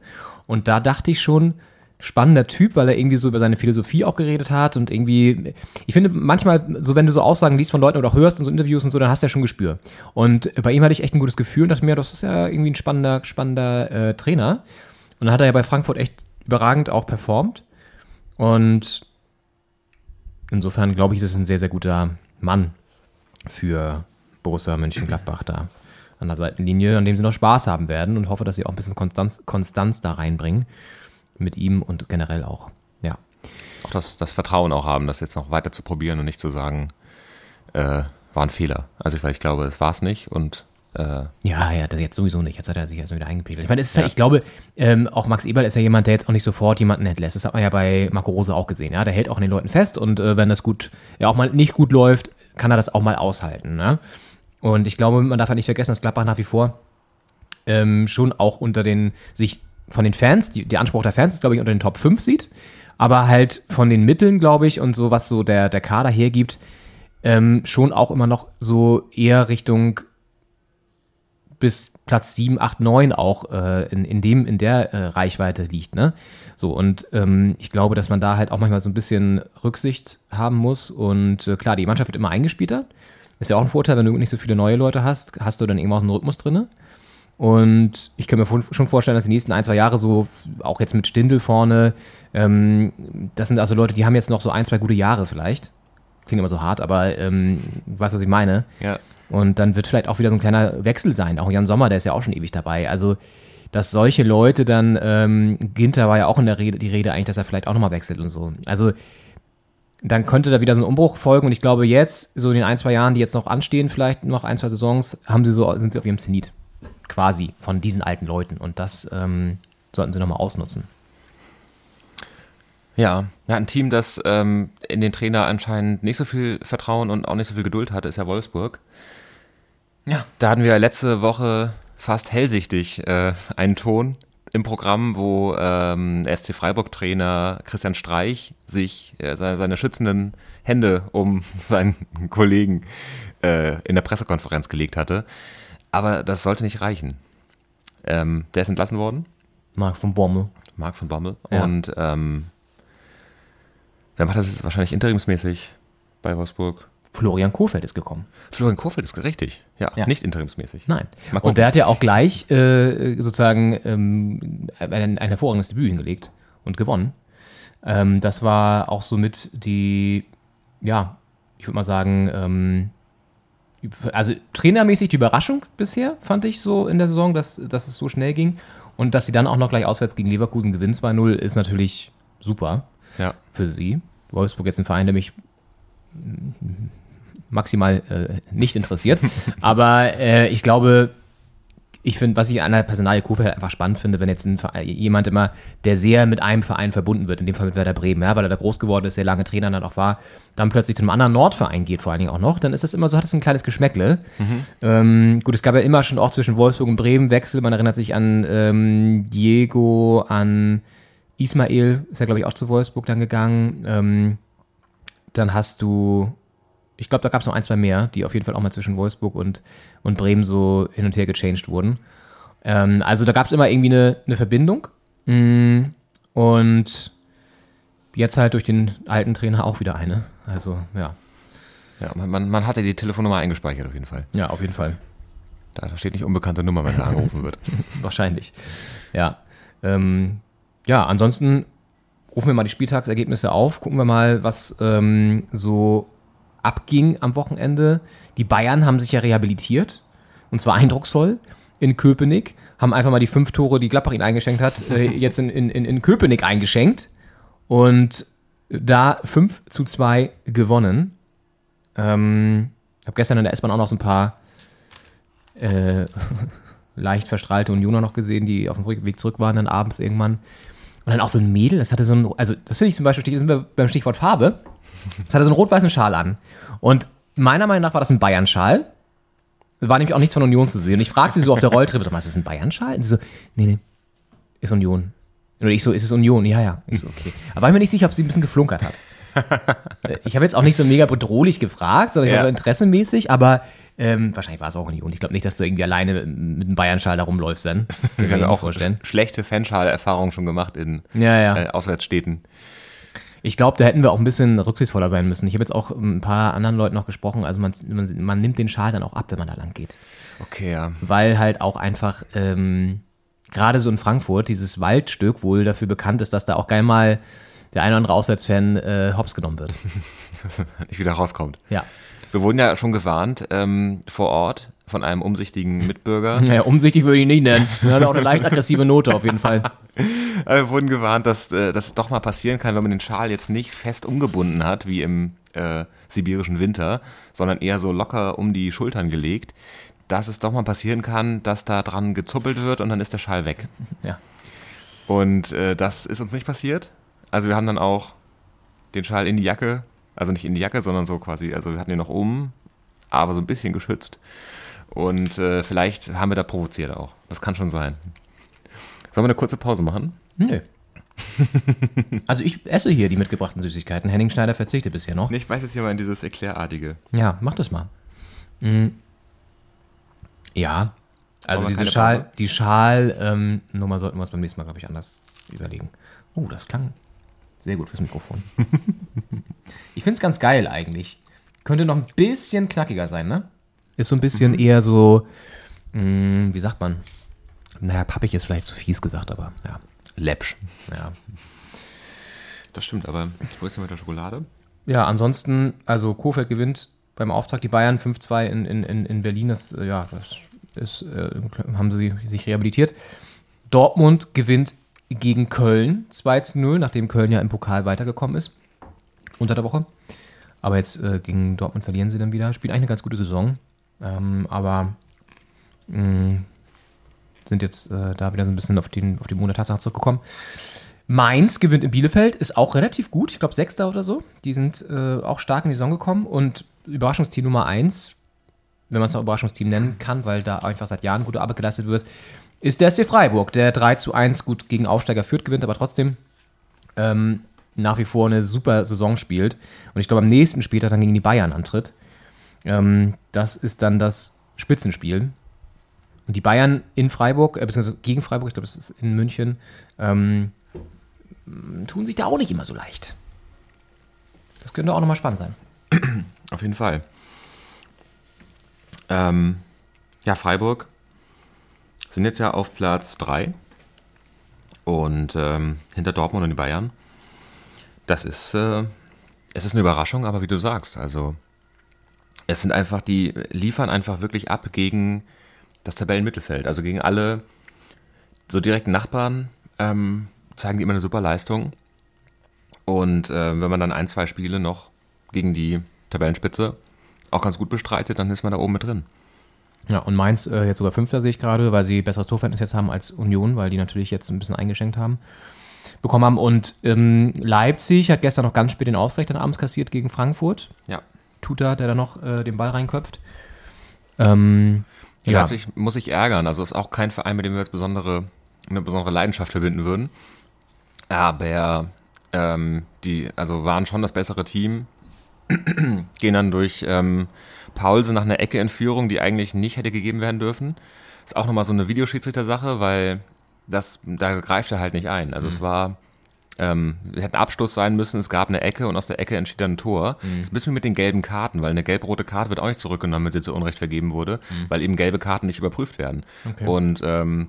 Und da dachte ich schon, spannender Typ, weil er irgendwie so über seine Philosophie auch geredet hat und irgendwie, ich finde manchmal, so wenn du so Aussagen liest von Leuten oder hörst in so Interviews und so, dann hast du ja schon Gespür. Und bei ihm hatte ich echt ein gutes Gefühl und dachte mir, das ist ja irgendwie ein spannender, spannender äh, Trainer. Und dann hat er ja bei Frankfurt echt überragend auch performt. Und insofern glaube ich, ist es ein sehr, sehr guter Mann für Borussia Mönchengladbach da an der Seitenlinie, an dem sie noch Spaß haben werden und hoffe, dass sie auch ein bisschen Konstanz, Konstanz da reinbringen mit ihm und generell auch. Ja. Auch das, das Vertrauen auch haben, das jetzt noch weiter zu probieren und nicht zu sagen, äh, war ein Fehler. Also ich, weil ich glaube, es war es nicht und äh, Ja, ja, das jetzt sowieso nicht. Jetzt hat er sich erst wieder eingepegelt. Ich meine, ja. ich glaube, ähm, auch Max Eberl ist ja jemand, der jetzt auch nicht sofort jemanden entlässt. Das hat man ja bei Marco Rose auch gesehen. Ja, der hält auch an den Leuten fest und äh, wenn das gut, ja auch mal nicht gut läuft, kann er das auch mal aushalten. Ne? Und ich glaube, man darf halt nicht vergessen, dass Gladbach nach wie vor ähm, schon auch unter den sich von den Fans, die, der Anspruch der Fans ist, glaube ich, unter den Top 5 sieht. Aber halt von den Mitteln, glaube ich, und so, was so der, der Kader hergibt, ähm, schon auch immer noch so eher Richtung bis Platz 7, 8, 9 auch äh, in, in, dem, in der äh, Reichweite liegt. Ne? So, und ähm, ich glaube, dass man da halt auch manchmal so ein bisschen Rücksicht haben muss. Und äh, klar, die Mannschaft wird immer eingespielter. Ist ja auch ein Vorteil, wenn du nicht so viele neue Leute hast, hast du dann irgendwann auch einen Rhythmus drin. Und ich kann mir schon vorstellen, dass die nächsten ein, zwei Jahre so, auch jetzt mit Stindel vorne, ähm, das sind also Leute, die haben jetzt noch so ein, zwei gute Jahre vielleicht. Klingt immer so hart, aber ähm, du weißt, was ich meine. Ja. Und dann wird vielleicht auch wieder so ein kleiner Wechsel sein. Auch Jan Sommer, der ist ja auch schon ewig dabei. Also, dass solche Leute dann, ähm, Ginter war ja auch in der Rede, die Rede eigentlich, dass er vielleicht auch nochmal wechselt und so. Also, dann könnte da wieder so ein Umbruch folgen. Und ich glaube, jetzt, so in den ein, zwei Jahren, die jetzt noch anstehen, vielleicht noch ein, zwei Saisons, haben sie so, sind sie auf ihrem Zenit quasi von diesen alten Leuten. Und das ähm, sollten sie nochmal ausnutzen. Ja, ja, ein Team, das ähm, in den Trainer anscheinend nicht so viel Vertrauen und auch nicht so viel Geduld hatte, ist ja Wolfsburg. Ja. Da hatten wir letzte Woche fast hellsichtig äh, einen Ton im Programm, wo ähm, SC Freiburg-Trainer Christian Streich sich äh, seine, seine, schützenden Hände um seinen Kollegen äh, in der Pressekonferenz gelegt hatte. Aber das sollte nicht reichen. Ähm, der ist entlassen worden. Marc von Bommel. Marc von Bommel. Ja. Und ähm, wer macht das jetzt wahrscheinlich interimsmäßig bei Wolfsburg? Florian Kohfeldt ist gekommen. Florian Kohfeldt ist richtig. Ja, ja. nicht interimsmäßig. Nein. Und der hat ja auch gleich äh, sozusagen ähm, ein, ein hervorragendes Debüt hingelegt und gewonnen. Ähm, das war auch somit die, ja, ich würde mal sagen, ähm, also trainermäßig die Überraschung bisher, fand ich so in der Saison, dass, dass es so schnell ging. Und dass sie dann auch noch gleich auswärts gegen Leverkusen gewinnen 2-0, ist natürlich super ja. für sie. Wolfsburg jetzt ein Verein, der mich maximal äh, nicht interessiert. Aber äh, ich glaube, ich finde, was ich an der Personalie Kofeld halt einfach spannend finde, wenn jetzt ein, jemand immer, der sehr mit einem Verein verbunden wird, in dem Fall mit Werder Bremen, ja, weil er da groß geworden ist, sehr lange Trainer dann auch war, dann plötzlich zu einem anderen Nordverein geht, vor allen Dingen auch noch, dann ist das immer so, hat es ein kleines Geschmäckle. Mhm. Ähm, gut, es gab ja immer schon auch zwischen Wolfsburg und Bremen Wechsel, man erinnert sich an ähm, Diego, an Ismail, ist ja glaube ich auch zu Wolfsburg dann gegangen. Ähm, dann hast du, ich glaube, da gab es noch ein, zwei mehr, die auf jeden Fall auch mal zwischen Wolfsburg und, und Bremen so hin und her gechanged wurden. Ähm, also da gab es immer irgendwie eine, eine Verbindung. Mm, und jetzt halt durch den alten Trainer auch wieder eine. Also, ja. Ja, man, man hatte die Telefonnummer eingespeichert auf jeden Fall. Ja, auf jeden Fall. Da steht nicht unbekannte Nummer, wenn er angerufen wird. Wahrscheinlich. Ja. Ähm, ja, ansonsten rufen wir mal die Spieltagsergebnisse auf, gucken wir mal, was ähm, so abging am Wochenende. Die Bayern haben sich ja rehabilitiert und zwar eindrucksvoll in Köpenick, haben einfach mal die fünf Tore, die Gladbach ihnen eingeschenkt hat, äh, jetzt in, in, in Köpenick eingeschenkt und da 5 zu 2 gewonnen. Ähm, ich habe gestern in der S-Bahn auch noch so ein paar äh, leicht verstrahlte Unioner noch gesehen, die auf dem Weg zurück waren, dann abends irgendwann. Und dann auch so ein Mädel, das hatte so ein, also das finde ich zum Beispiel, sind wir beim Stichwort Farbe, das hatte so einen rot-weißen Schal an. Und meiner Meinung nach war das ein Bayern-Schal. War nämlich auch nichts von Union zu sehen. Ich frage sie so auf der Rolltreppe, sag mal, ist das ein Bayern-Schal? Und sie so, nee, nee, ist Union. Oder ich so, ist es Union? Ja, ja. Ich so, okay. Aber war mir nicht sicher, ob sie ein bisschen geflunkert hat. ich habe jetzt auch nicht so mega bedrohlich gefragt, sondern ich ja. interessemäßig, aber ähm, wahrscheinlich war es auch Union. Ich glaube nicht, dass du irgendwie alleine mit einem Bayern-Schal da rumläufst dann. Wir haben auch vorstellen. schlechte Fanschal-Erfahrungen schon gemacht in ja, ja. Äh, Auswärtsstädten. Ich glaube, da hätten wir auch ein bisschen rücksichtsvoller sein müssen. Ich habe jetzt auch ein paar anderen Leuten noch gesprochen. Also man, man, man, nimmt den Schal dann auch ab, wenn man da lang geht. Okay, ja. Weil halt auch einfach ähm, gerade so in Frankfurt dieses Waldstück wohl dafür bekannt ist, dass da auch geil mal der eine oder andere Auswärtsfan äh, hops genommen wird. Nicht wieder rauskommt. Ja. Wir wurden ja schon gewarnt ähm, vor Ort von einem umsichtigen Mitbürger. Ja, umsichtig würde ich ihn nicht nennen. Er hat auch eine leicht aggressive Note auf jeden Fall. Wir wurden gewarnt, dass äh, das doch mal passieren kann, wenn man den Schal jetzt nicht fest umgebunden hat, wie im äh, sibirischen Winter, sondern eher so locker um die Schultern gelegt, dass es doch mal passieren kann, dass da dran gezuppelt wird und dann ist der Schal weg. Ja. Und äh, das ist uns nicht passiert. Also wir haben dann auch den Schal in die Jacke, also nicht in die Jacke, sondern so quasi, also wir hatten den noch oben, aber so ein bisschen geschützt. Und äh, vielleicht haben wir da provoziert auch. Das kann schon sein. Sollen wir eine kurze Pause machen? Nö. also ich esse hier die mitgebrachten Süßigkeiten. Henning Schneider verzichtet bisher noch. Nee, ich weiß jetzt hier mal in dieses Erklärartige. Ja, mach das mal. Mhm. Ja, also diese Schal, Pause? die Schal-Nummer sollten wir uns beim nächsten Mal, glaube ich, anders überlegen. Oh, das klang sehr gut fürs Mikrofon. ich finde es ganz geil eigentlich. Könnte noch ein bisschen knackiger sein, ne? Ist so ein bisschen Mhm. eher so, mh, wie sagt man? Naja, pappig ist vielleicht zu fies gesagt, aber ja. Läppsch. Ja, Das stimmt, aber wo ist denn mit der Schokolade? Ja, ansonsten, also Kofeld gewinnt beim Auftrag die Bayern 5-2 in, in, in in Berlin. Das, äh, ja, das ist, äh, haben sie sich rehabilitiert. Dortmund gewinnt gegen Köln 2-0, nachdem Köln ja im Pokal weitergekommen ist. Unter der Woche. Aber jetzt äh, gegen Dortmund verlieren sie dann wieder. Spielt eigentlich eine ganz gute Saison. Ähm, aber mh, sind jetzt äh, da wieder so ein bisschen auf, den, auf die Monat Tatsache zurückgekommen. Mainz gewinnt in Bielefeld, ist auch relativ gut. Ich glaube, Sechster oder so. Die sind äh, auch stark in die Saison gekommen. Und Überraschungsteam Nummer eins, wenn man es auch Überraschungsteam nennen kann, weil da einfach seit Jahren gute Arbeit geleistet wird, ist der SC Freiburg, der 3 zu 1 gut gegen Aufsteiger führt, gewinnt, aber trotzdem ähm, nach wie vor eine super Saison spielt. Und ich glaube, am nächsten Spieltag dann gegen die Bayern antritt. Ähm, das ist dann das Spitzenspiel. Und die Bayern in Freiburg, äh, beziehungsweise gegen Freiburg, ich glaube, das ist in München, ähm, tun sich da auch nicht immer so leicht. Das könnte auch nochmal spannend sein. Auf jeden Fall. Ähm, ja, Freiburg sind jetzt ja auf Platz 3 und ähm, hinter Dortmund und die Bayern. Das ist, äh, es ist eine Überraschung, aber wie du sagst, also es sind einfach, die liefern einfach wirklich ab gegen das Tabellenmittelfeld, also gegen alle so direkten Nachbarn ähm, zeigen die immer eine super Leistung. Und äh, wenn man dann ein, zwei Spiele noch gegen die Tabellenspitze auch ganz gut bestreitet, dann ist man da oben mit drin. Ja, und Mainz äh, jetzt sogar Fünfter sehe ich gerade, weil sie besseres Torverhältnis jetzt haben als Union, weil die natürlich jetzt ein bisschen eingeschenkt haben, bekommen haben. Und ähm, Leipzig hat gestern noch ganz spät den Ausgleich dann abends kassiert gegen Frankfurt. Ja. Tuta, der da noch äh, den Ball reinköpft. Ähm, Ja. ja, Leipzig muss sich ärgern. Also ist auch kein Verein, mit dem wir jetzt besondere, eine besondere Leidenschaft verbinden würden. Aber ähm, die, also waren schon das bessere Team. Gehen dann durch ähm, Paulsen nach einer Ecke in Führung, die eigentlich nicht hätte gegeben werden dürfen. Ist auch nochmal so eine Videoschiedsrichter-Sache, weil das, da greift er halt nicht ein. Also es war, ähm, hätte ein Abstoß sein müssen, es gab eine Ecke und aus der Ecke entschied dann ein Tor. Das ist ein bisschen wie mit den gelben Karten, weil eine gelb-rote Karte wird auch nicht zurückgenommen, wenn sie zu Unrecht vergeben wurde, weil eben gelbe Karten nicht überprüft werden. Und ähm,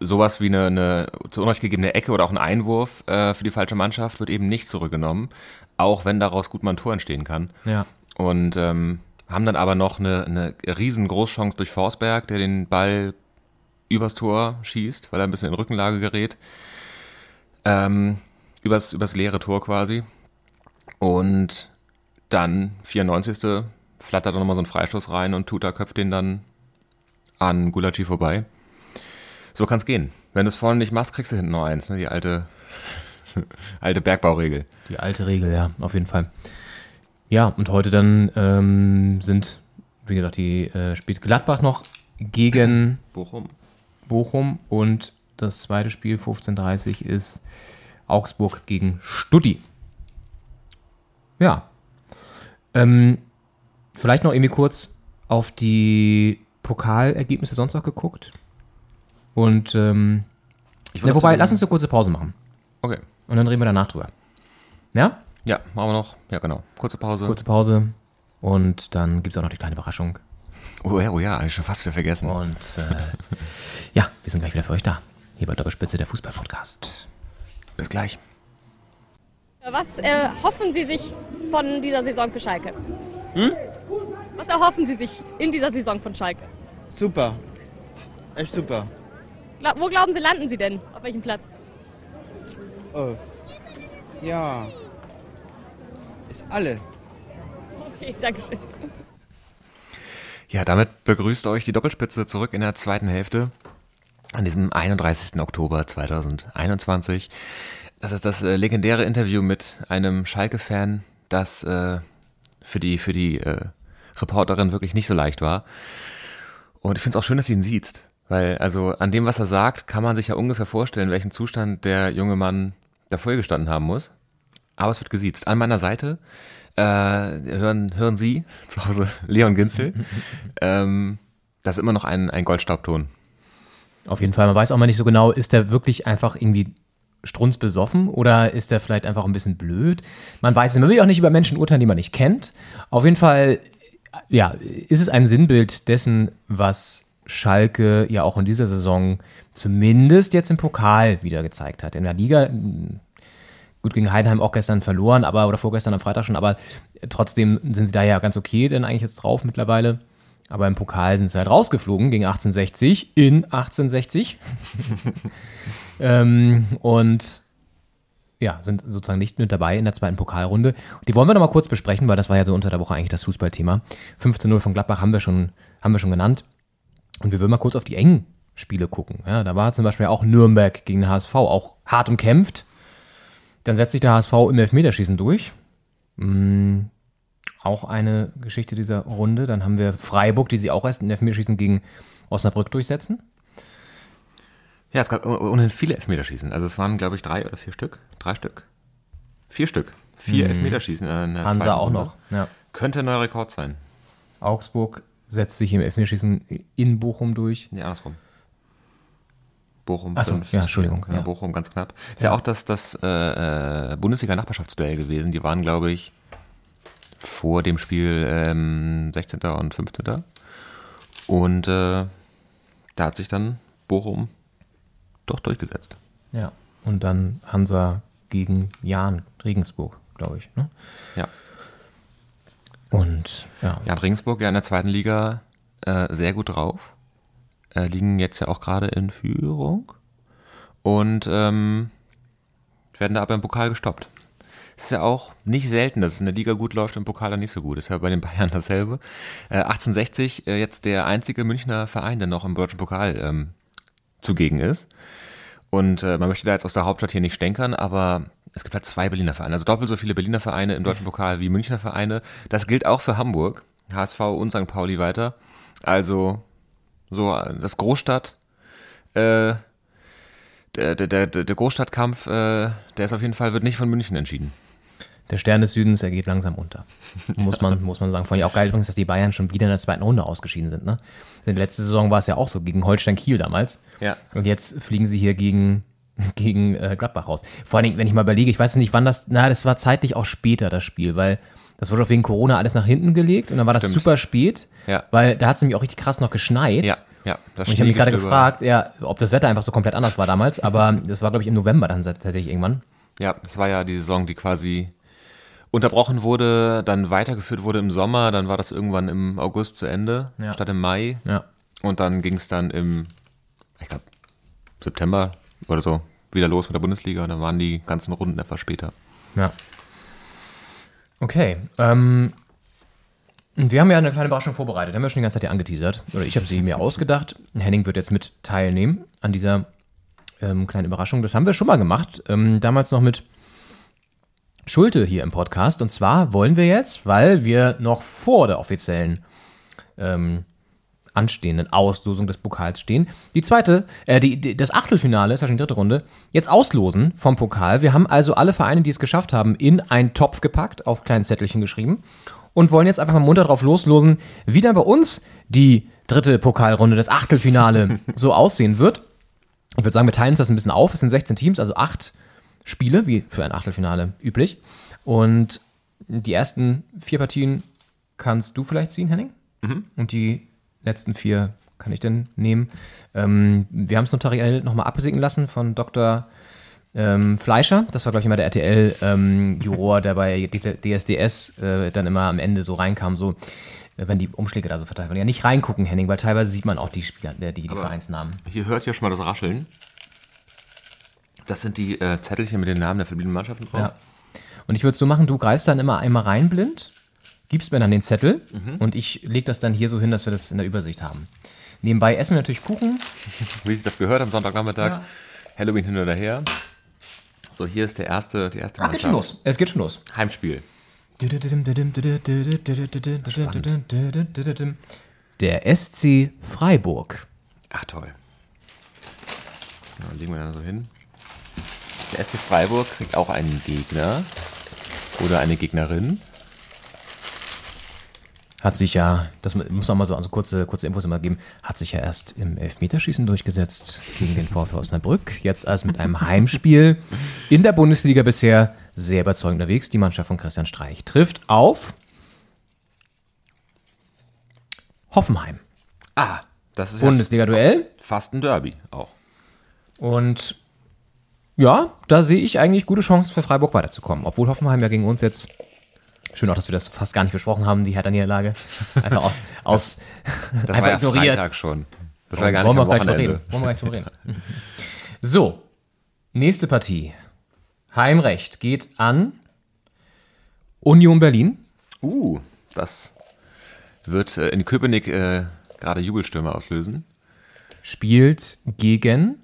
sowas wie eine, eine zu Unrecht gegebene Ecke oder auch ein Einwurf äh, für die falsche Mannschaft wird eben nicht zurückgenommen, auch wenn daraus gut mal ein Tor entstehen kann. ja. Und ähm, haben dann aber noch eine, eine riesen Großchance durch Forsberg, der den Ball übers Tor schießt, weil er ein bisschen in Rückenlage gerät. Ähm, übers, übers leere Tor quasi. Und dann, 94. flattert da nochmal so ein Freistoß rein und Tuta köpft den dann an Gulacsi vorbei. So kann's gehen. Wenn du es vorne nicht machst, kriegst du hinten noch eins, ne? Die alte, alte Bergbauregel. Die alte Regel, ja, auf jeden Fall. Ja, und heute dann ähm, sind, wie gesagt, die äh, spielt Gladbach noch gegen Bochum. Bochum und das zweite Spiel 15:30 ist Augsburg gegen Stutti. Ja. Ähm, vielleicht noch irgendwie kurz auf die Pokalergebnisse sonst noch geguckt. Und ähm, würd wobei, lass uns eine kurze Pause machen. Okay. Und dann reden wir danach drüber. Ja? Ja, machen wir noch. Ja, genau. Kurze Pause. Kurze Pause. Und dann gibt es auch noch die kleine Überraschung. Oh ja, oh ja, hab ich schon fast wieder vergessen. Und äh, ja, wir sind gleich wieder für euch da. Hier bei Doppelspitze, der Fußball-Podcast. Bis gleich. Was äh, hoffen Sie sich von dieser Saison für Schalke? Was erhoffen Sie sich in dieser Saison von Schalke? Super. Echt super. Gla wo glauben Sie, landen Sie denn? Auf welchem Platz? Oh. Ja. Ist alle. Okay, Dankeschön. Ja, damit begrüßt euch die Doppelspitze zurück in der zweiten Hälfte an diesem 31. Oktober 2021. Das ist das äh, legendäre Interview mit einem Schalke-Fan, das äh, für die, für die äh, Reporterin wirklich nicht so leicht war. Und ich finde es auch schön, dass sie ihn sieht. Weil, also an dem, was er sagt, kann man sich ja ungefähr vorstellen, welchen Zustand der junge Mann davor gestanden haben muss. Aber es wird gesiezt. An meiner Seite äh, hören, hören Sie zu Hause Leon Ginzel. ähm, das ist immer noch ein, ein Goldstaubton. Auf jeden Fall. Man weiß auch mal nicht so genau, ist der wirklich einfach irgendwie strunzbesoffen oder ist der vielleicht einfach ein bisschen blöd? Man weiß es. Man will auch nicht über Menschen urteilen, die man nicht kennt. Auf jeden Fall, ja, ist es ein Sinnbild dessen, was Schalke ja auch in dieser Saison zumindest jetzt im Pokal wieder gezeigt hat. In der Liga, gut gegen Heidenheim auch gestern verloren, aber oder vorgestern am Freitag schon, aber trotzdem sind sie da ja ganz okay, denn eigentlich jetzt drauf mittlerweile. Aber im Pokal sind sie halt rausgeflogen gegen 1860 in 1860. ähm, und ja, sind sozusagen nicht mit dabei in der zweiten Pokalrunde. Und die wollen wir noch mal kurz besprechen, weil das war ja so unter der Woche eigentlich das Fußballthema. 15-0 von Gladbach haben wir schon, haben wir schon genannt. Und wir würden mal kurz auf die engen Spiele gucken. Ja, da war zum Beispiel auch Nürnberg gegen den HSV auch hart umkämpft. Dann setzt sich der HSV im Elfmeterschießen durch. Hm, auch eine Geschichte dieser Runde. Dann haben wir Freiburg, die sie auch erst im Elfmeterschießen gegen Osnabrück durchsetzen. Ja, es gab ohnehin viele Elfmeterschießen. Also es waren, glaube ich, drei oder vier Stück. Drei Stück. Vier Stück. Vier mhm. Elfmeterschießen. In der Hansa auch Runde. noch. Ja. Könnte ein neuer Rekord sein. Augsburg setzt sich im Elfmeterschießen in Bochum durch. Ja, andersrum. Bochum. Achso, ja, Entschuldigung. Ja, Bochum ganz knapp. Ist ja, ja auch das, das äh, Bundesliga-Nachbarschaftsduell gewesen. Die waren, glaube ich, vor dem Spiel ähm, 16. und 15. Und äh, da hat sich dann Bochum doch durchgesetzt. Ja, und dann Hansa gegen Jan Regensburg, glaube ich. Ne? Ja. Und ja. Jan Regensburg ja in der zweiten Liga äh, sehr gut drauf. Äh, liegen jetzt ja auch gerade in Führung. Und ähm, werden da aber im Pokal gestoppt. Ist ja auch nicht selten, dass es in der Liga gut läuft und im Pokal dann nicht so gut. Das ist ja bei den Bayern dasselbe. Äh, 1860 äh, jetzt der einzige Münchner Verein, der noch im deutschen Pokal ähm, zugegen ist. Und äh, man möchte da jetzt aus der Hauptstadt hier nicht stänkern, aber es gibt halt zwei Berliner Vereine, also doppelt so viele Berliner Vereine im deutschen Pokal wie Münchner Vereine. Das gilt auch für Hamburg, HSV und St. Pauli weiter. Also so das Großstadt, äh, der, der, der, der Großstadtkampf, äh, der ist auf jeden Fall, wird nicht von München entschieden. Der Stern des Südens, er geht langsam unter. Muss man, muss man sagen. Vor allem auch geil übrigens, dass die Bayern schon wieder in der zweiten Runde ausgeschieden sind. Ne? In der letzten Saison war es ja auch so, gegen Holstein Kiel damals. Ja. Und jetzt fliegen sie hier gegen, gegen äh, Gladbach raus. Vor allem, wenn ich mal überlege, ich weiß nicht, wann das, na, das war zeitlich auch später, das Spiel, weil das wurde auch wegen Corona alles nach hinten gelegt und dann war das Stimmt. super spät, ja. weil da hat es nämlich auch richtig krass noch geschneit. Ja, ja. Das und ich habe mich gerade gefragt, ja, ob das Wetter einfach so komplett anders war damals, aber das war, glaube ich, im November dann tatsächlich irgendwann. Ja, das war ja die Saison, die quasi unterbrochen wurde, dann weitergeführt wurde im Sommer, dann war das irgendwann im August zu Ende, ja. statt im Mai. Ja. Und dann ging es dann im, ich glaube, September oder so wieder los mit der Bundesliga. Dann waren die ganzen Runden etwas später. Ja. Okay. Ähm, wir haben ja eine kleine Überraschung vorbereitet. Haben wir schon die ganze Zeit hier angeteasert. Oder ich habe sie mir ausgedacht. Henning wird jetzt mit teilnehmen an dieser ähm, kleinen Überraschung. Das haben wir schon mal gemacht. Ähm, damals noch mit Schulte hier im Podcast. Und zwar wollen wir jetzt, weil wir noch vor der offiziellen ähm, anstehenden Auslosung des Pokals stehen, die zweite, äh, die, die, das Achtelfinale, ist ja schon die dritte Runde, jetzt auslosen vom Pokal. Wir haben also alle Vereine, die es geschafft haben, in einen Topf gepackt, auf kleinen Zettelchen geschrieben und wollen jetzt einfach mal munter drauf loslosen, wie dann bei uns die dritte Pokalrunde, das Achtelfinale so aussehen wird. Ich würde sagen, wir teilen uns das ein bisschen auf. Es sind 16 Teams, also acht Spiele, wie für ein Achtelfinale üblich. Und die ersten vier Partien kannst du vielleicht ziehen, Henning. Mhm. Und die letzten vier kann ich dann nehmen. Ähm, wir haben es notariell nochmal absegnen lassen von Dr. Ähm, Fleischer. Das war, glaube ich, immer der RTL-Juror, ähm, der bei DSDS äh, dann immer am Ende so reinkam, so äh, wenn die Umschläge da so verteilt werden. Ja, nicht reingucken, Henning, weil teilweise sieht man auch die Spieler, äh, die, die Vereinsnamen. Hier hört ihr schon mal das Rascheln. Das sind die äh, Zettelchen mit den Namen der verbliebenen Mannschaften drauf. Ja. Und ich würde es so machen, du greifst dann immer einmal rein blind gibst mir dann den Zettel und ich lege das dann hier so hin, dass wir das in der Übersicht haben. Nebenbei essen wir natürlich Kuchen. Wie sich das gehört am Sonntagnachmittag. Ja. Halloween hin oder her. So, hier ist der erste, die erste Ach, geht schon los. Es geht schon los. Heimspiel. Der SC Freiburg. Ach toll. Ja, legen wir dann so hin. Der SC Freiburg kriegt auch einen Gegner oder eine Gegnerin. Hat sich ja, das muss man mal so also kurze, kurze Infos immer geben, hat sich ja erst im Elfmeterschießen durchgesetzt gegen den VfL Osnabrück. Jetzt als mit einem Heimspiel in der Bundesliga bisher sehr überzeugend unterwegs. Die Mannschaft von Christian Streich trifft auf Hoffenheim. Ah, das ist Bundesliga-Duell. fast ein Derby auch. Und ja, da sehe ich eigentlich gute Chancen für Freiburg weiterzukommen. Obwohl Hoffenheim ja gegen uns jetzt. Schön auch, dass wir das fast gar nicht besprochen haben, die Hertha-Niederlage. Einfach aus, aus Das einfach war ja ignoriert. Freitag schon. Das war ja gar Wollen nicht wir am gleich reden. Wollen wir gleich drüber reden. So, nächste Partie. Heimrecht geht an Union Berlin. Uh, das wird äh, in Köpenick äh, gerade Jubelstürme auslösen. Spielt gegen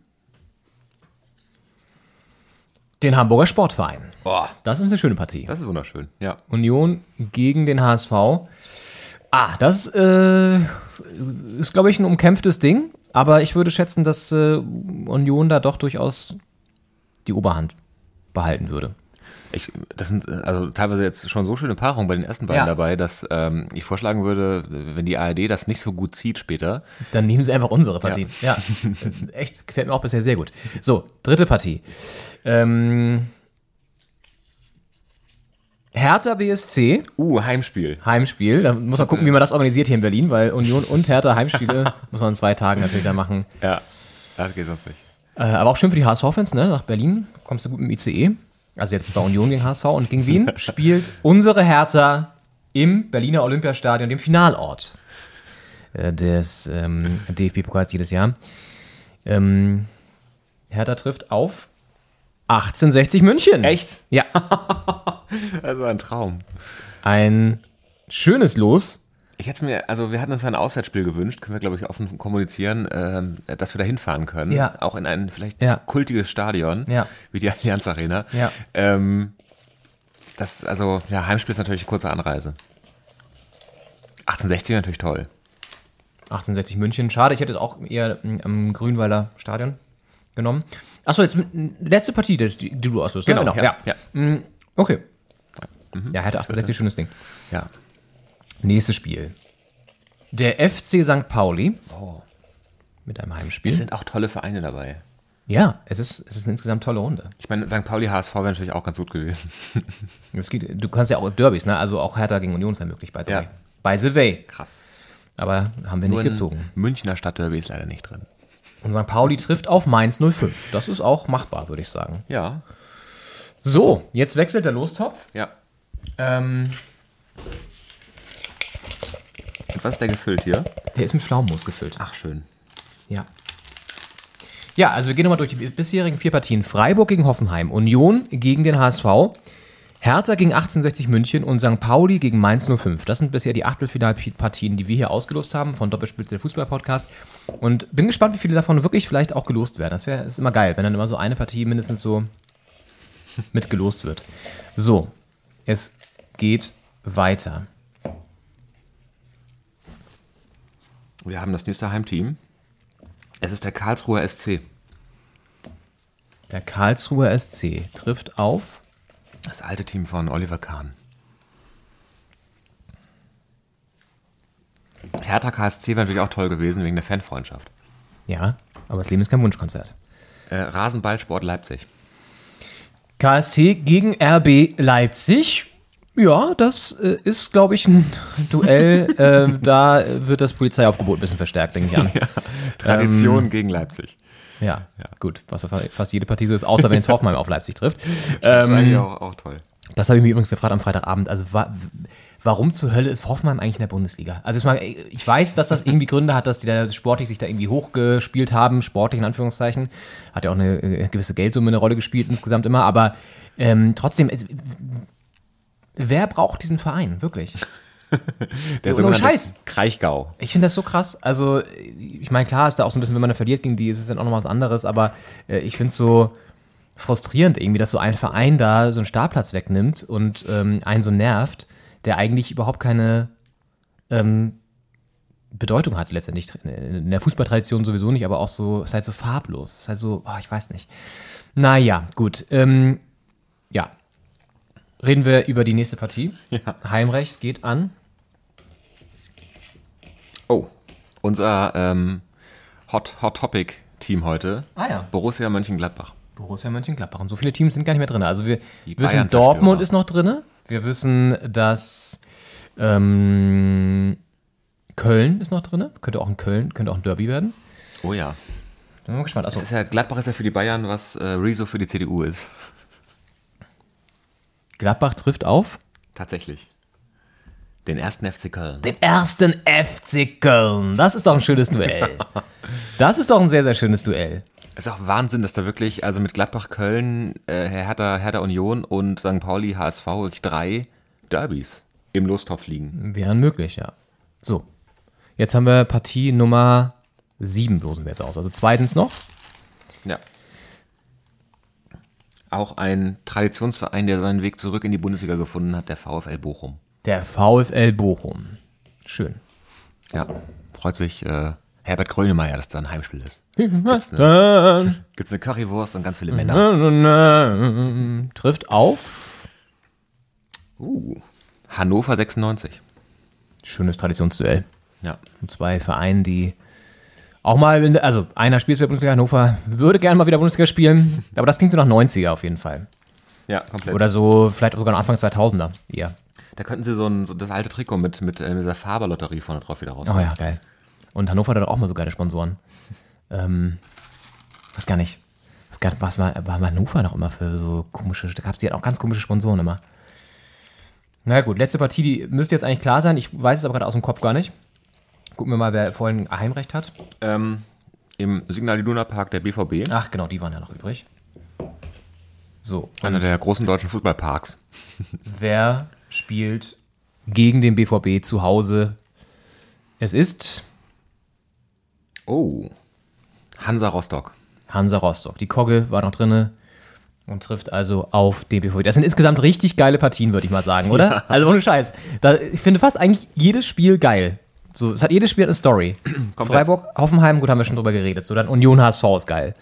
den Hamburger Sportverein. Boah, Das ist eine schöne Partie. das ist wunderschön. Ja. Union gegen den HSV. Ah, das äh, ist, glaube ich, ein umkämpftes Ding. Aber ich würde schätzen, dass äh, Union da doch durchaus die Oberhand behalten würde. Ich, das sind äh, also teilweise jetzt schon so schöne Paarungen bei den ersten beiden Ja. dabei, dass ähm, ich vorschlagen würde, wenn die ARD das nicht so gut zieht später, Dann nehmen sie einfach unsere Partie. Ja. Echt, gefällt mir auch bisher sehr gut. So, dritte Partie. Ähm, Hertha BSC, uh, Heimspiel. Heimspiel. Da muss man gucken, wie man das organisiert hier in Berlin, weil Union und Hertha Heimspiele muss man in zwei Tagen natürlich da machen. Ja, das geht sonst nicht. Äh, aber auch schön für die HSV-Fans, ne? Nach Berlin kommst du gut mit dem ICE. Also jetzt bei Union gegen HSV und gegen Wien spielt unsere Hertha im Berliner Olympiastadion, dem Finalort äh, des ähm, DFB-Pokals jedes Jahr. Ähm, Hertha trifft auf 1860 München. Echt? Ja, Also ein Traum. ein schönes Los. Ich hätte mir, also wir hatten uns für ein Auswärtsspiel gewünscht, können wir glaube ich offen kommunizieren, ähm, dass wir da hinfahren können. Ja. Auch in ein vielleicht Ja. kultiges Stadion, Ja. wie die Allianz Arena. Ja. Ähm, das, also, ja, Heimspiel ist natürlich eine kurze Anreise. 1860 natürlich toll. 1860 München. Schade, ich hätte es auch eher mm, am Grünwalder Stadion genommen. Achso, jetzt mm, letzte Partie, die, du auslöst. ne? ja. ja. Okay. Ja, hätte 68 schönes Ding. ja. Nächstes Spiel. Der FC St. Pauli. Mit einem Es Heimspiel. sind auch tolle Vereine dabei. Ja, es ist, es ist eine insgesamt tolle Runde. Ich meine, St. Pauli HSV wäre natürlich auch ganz gut gewesen. Es geht, du kannst ja auch Derbys, ne? Also auch Hertha gegen Union ist ja möglich, by the Ja. way. By the way. Krass. Aber haben wir Nur nicht gezogen. Münchner Stadtderby ist leider nicht drin. Und St. Pauli trifft auf Mainz 05. Das ist auch machbar, würde ich sagen. Ja. So, jetzt wechselt der Lostopf. Ja. Ähm, Und was ist der gefüllt hier? der ist mit Pflaumenmus gefüllt. Ach, schön. Ja. Ja, also wir gehen nochmal durch die bisherigen vier Partien. Freiburg gegen Hoffenheim, Union gegen den HSV, Hertha gegen 1860 München und St. Pauli gegen Mainz 05. Das sind bisher die Achtelfinalpartien, die wir hier ausgelost haben von Doppelspitze der Fußball-Podcast. Und bin gespannt, wie viele davon wirklich vielleicht auch gelost werden. Das wäre ist immer geil, wenn dann immer so eine Partie mindestens so mit gelost wird. So, es geht weiter. Wir haben das nächste Heimteam. Es ist der Karlsruher SC. Der Karlsruher SC trifft auf Das alte Team von Oliver Kahn. Hertha KSC wäre natürlich auch toll gewesen wegen der Fanfreundschaft. Ja, aber das Leben ist kein Wunschkonzert. Äh, Rasenballsport Leipzig. KSC gegen RB Leipzig. Ja, das äh, ist, glaube ich, ein Duell. äh, da wird das Polizeiaufgebot ein bisschen verstärkt, denke ich an. Ja, Tradition gegen Leipzig. gut, was ja fast jede Partie so ist, außer wenn es Hoffenheim auf Leipzig trifft. Das ist eigentlich Ähm, auch, auch toll. das habe ich mir übrigens gefragt am Freitagabend. Also, wa warum zur Hölle ist Hoffenheim eigentlich in der Bundesliga? Also, ich, meine, ich weiß, dass das irgendwie Gründe hat, dass die da sportlich sich da irgendwie hochgespielt haben, sportlich in Anführungszeichen. Hat ja auch eine äh, gewisse Geldsumme eine Rolle gespielt insgesamt immer, aber ähm, trotzdem, es, wer braucht diesen Verein? Wirklich? Der sogenannte Scheiß. Kraichgau. Ich finde das so krass. Also, ich meine, klar ist da auch so ein bisschen, wenn man da verliert gegen die, ist es dann auch noch was anderes, aber äh, ich finde es so frustrierend irgendwie, dass so ein Verein da so einen Startplatz wegnimmt und ähm, einen so nervt, der eigentlich überhaupt keine ähm, Bedeutung hat letztendlich. In der Fußballtradition sowieso nicht, aber auch so, ist halt so farblos. Ist halt so, oh, ich weiß nicht. Naja, gut. Ähm, ja. Reden wir über die nächste Partie. Ja. Heimrecht geht an. Oh, unser ähm, Hot, Hot Topic Team heute. Ah ja. Borussia Mönchengladbach. Borussia Mönchengladbach. Und so viele Teams sind gar nicht mehr drin. Also wir Die wissen. Dortmund ist noch drin. Wir wissen, dass ähm, Köln ist noch drin. Könnte auch ein Köln, könnte auch ein Derby werden. Oh ja. Bin mal gespannt. Das Achso, ist ja, Gladbach ist ja für die Bayern, was äh, Rezo für die CDU ist. Gladbach trifft auf Tatsächlich. Den ersten FC Köln. den ersten FC Köln. Das ist doch ein schönes Duell. Das ist doch ein sehr, sehr schönes Duell. Ist auch Wahnsinn, dass da wirklich, also mit Gladbach, Köln, äh, Hertha, Hertha Union und St. Pauli, HSV, wirklich drei Derbys im Lostopf liegen. Wären möglich, ja. So. Jetzt haben wir Partie Nummer 7, losen wir jetzt aus. Also zweitens noch. Ja. Auch ein Traditionsverein, der seinen Weg zurück in die Bundesliga gefunden hat, der VfL Bochum. Der VfL Bochum. Schön. Ja, freut sich äh, Herbert Grönemeyer, dass da ein Heimspiel ist. Gibt's eine, gibt's eine Currywurst und ganz viele Männer. Trifft auf. Uh, Hannover 96. Schönes Traditionsduell. Ja. Von zwei Vereinen, die auch mal, also einer spielt für Bundesliga, Hannover würde gerne mal wieder Bundesliga spielen, aber das klingt so nach 90er auf jeden Fall. Ja, komplett. Oder so, vielleicht sogar Anfang 2000er eher. da könnten sie so, ein, so das alte Trikot mit, mit äh, dieser Faberlotterie vorne drauf wieder raus. Oh ja, geil. Und Hannover hat doch auch mal so geile Sponsoren. Ähm, was gar nicht. Was, gar, was war, war Hannover noch immer für so komische, da gab es die hat auch ganz komische Sponsoren immer. Na gut, letzte Partie, die müsste jetzt eigentlich klar sein. Ich weiß es aber gerade aus dem Kopf gar nicht. Gucken wir mal, wer vorhin Heimrecht hat. Ähm, Im Signal Iduna Park der BVB, Ach genau, die waren ja noch übrig. So, einer der großen deutschen Fußballparks. wer spielt gegen den BVB zu Hause? Es ist Oh, Hansa Rostock. Hansa Rostock. Die Kogge war noch drinne und trifft also auf den BVB. Das sind insgesamt richtig geile Partien, würde ich mal sagen, oder? Also ohne Scheiß. Da, ich finde fast eigentlich jedes Spiel geil. So, es hat jedes Spiel eine Story. Freiburg, Hoffenheim, gut, haben wir schon drüber geredet. So, dann Union HSV ist geil.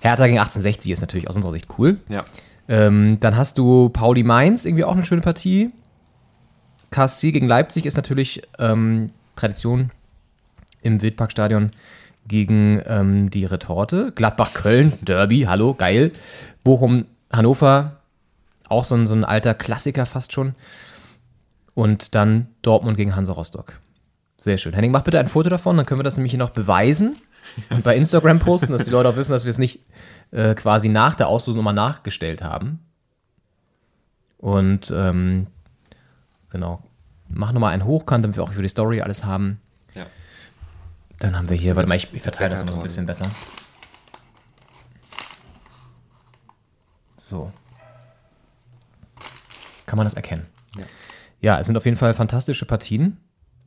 Hertha gegen 1860 ist natürlich aus unserer Sicht cool. Ja. Ähm, dann hast du Pauli Mainz, irgendwie auch eine schöne Partie. KSC gegen Leipzig ist natürlich ähm, Tradition im Wildparkstadion gegen ähm, die Retorte. Gladbach-Köln, Derby, hallo, geil. Bochum-Hannover, auch so ein, so ein alter Klassiker fast schon. Und dann Dortmund gegen Hansa Rostock. Sehr schön. Henning, mach bitte ein Foto davon, dann können wir das nämlich hier noch beweisen und bei Instagram posten, dass die Leute auch wissen, dass wir es nicht äh, quasi nach der Auslosung nochmal nachgestellt haben. Und ähm, genau. Mach nochmal einen Hochkant, damit wir auch für die Story alles haben. Ja. Dann haben wir hier, warte mal, ich, ich verteile das nochmal so ein bisschen besser. So. Kann man das erkennen? Ja. Ja, es sind auf jeden Fall fantastische Partien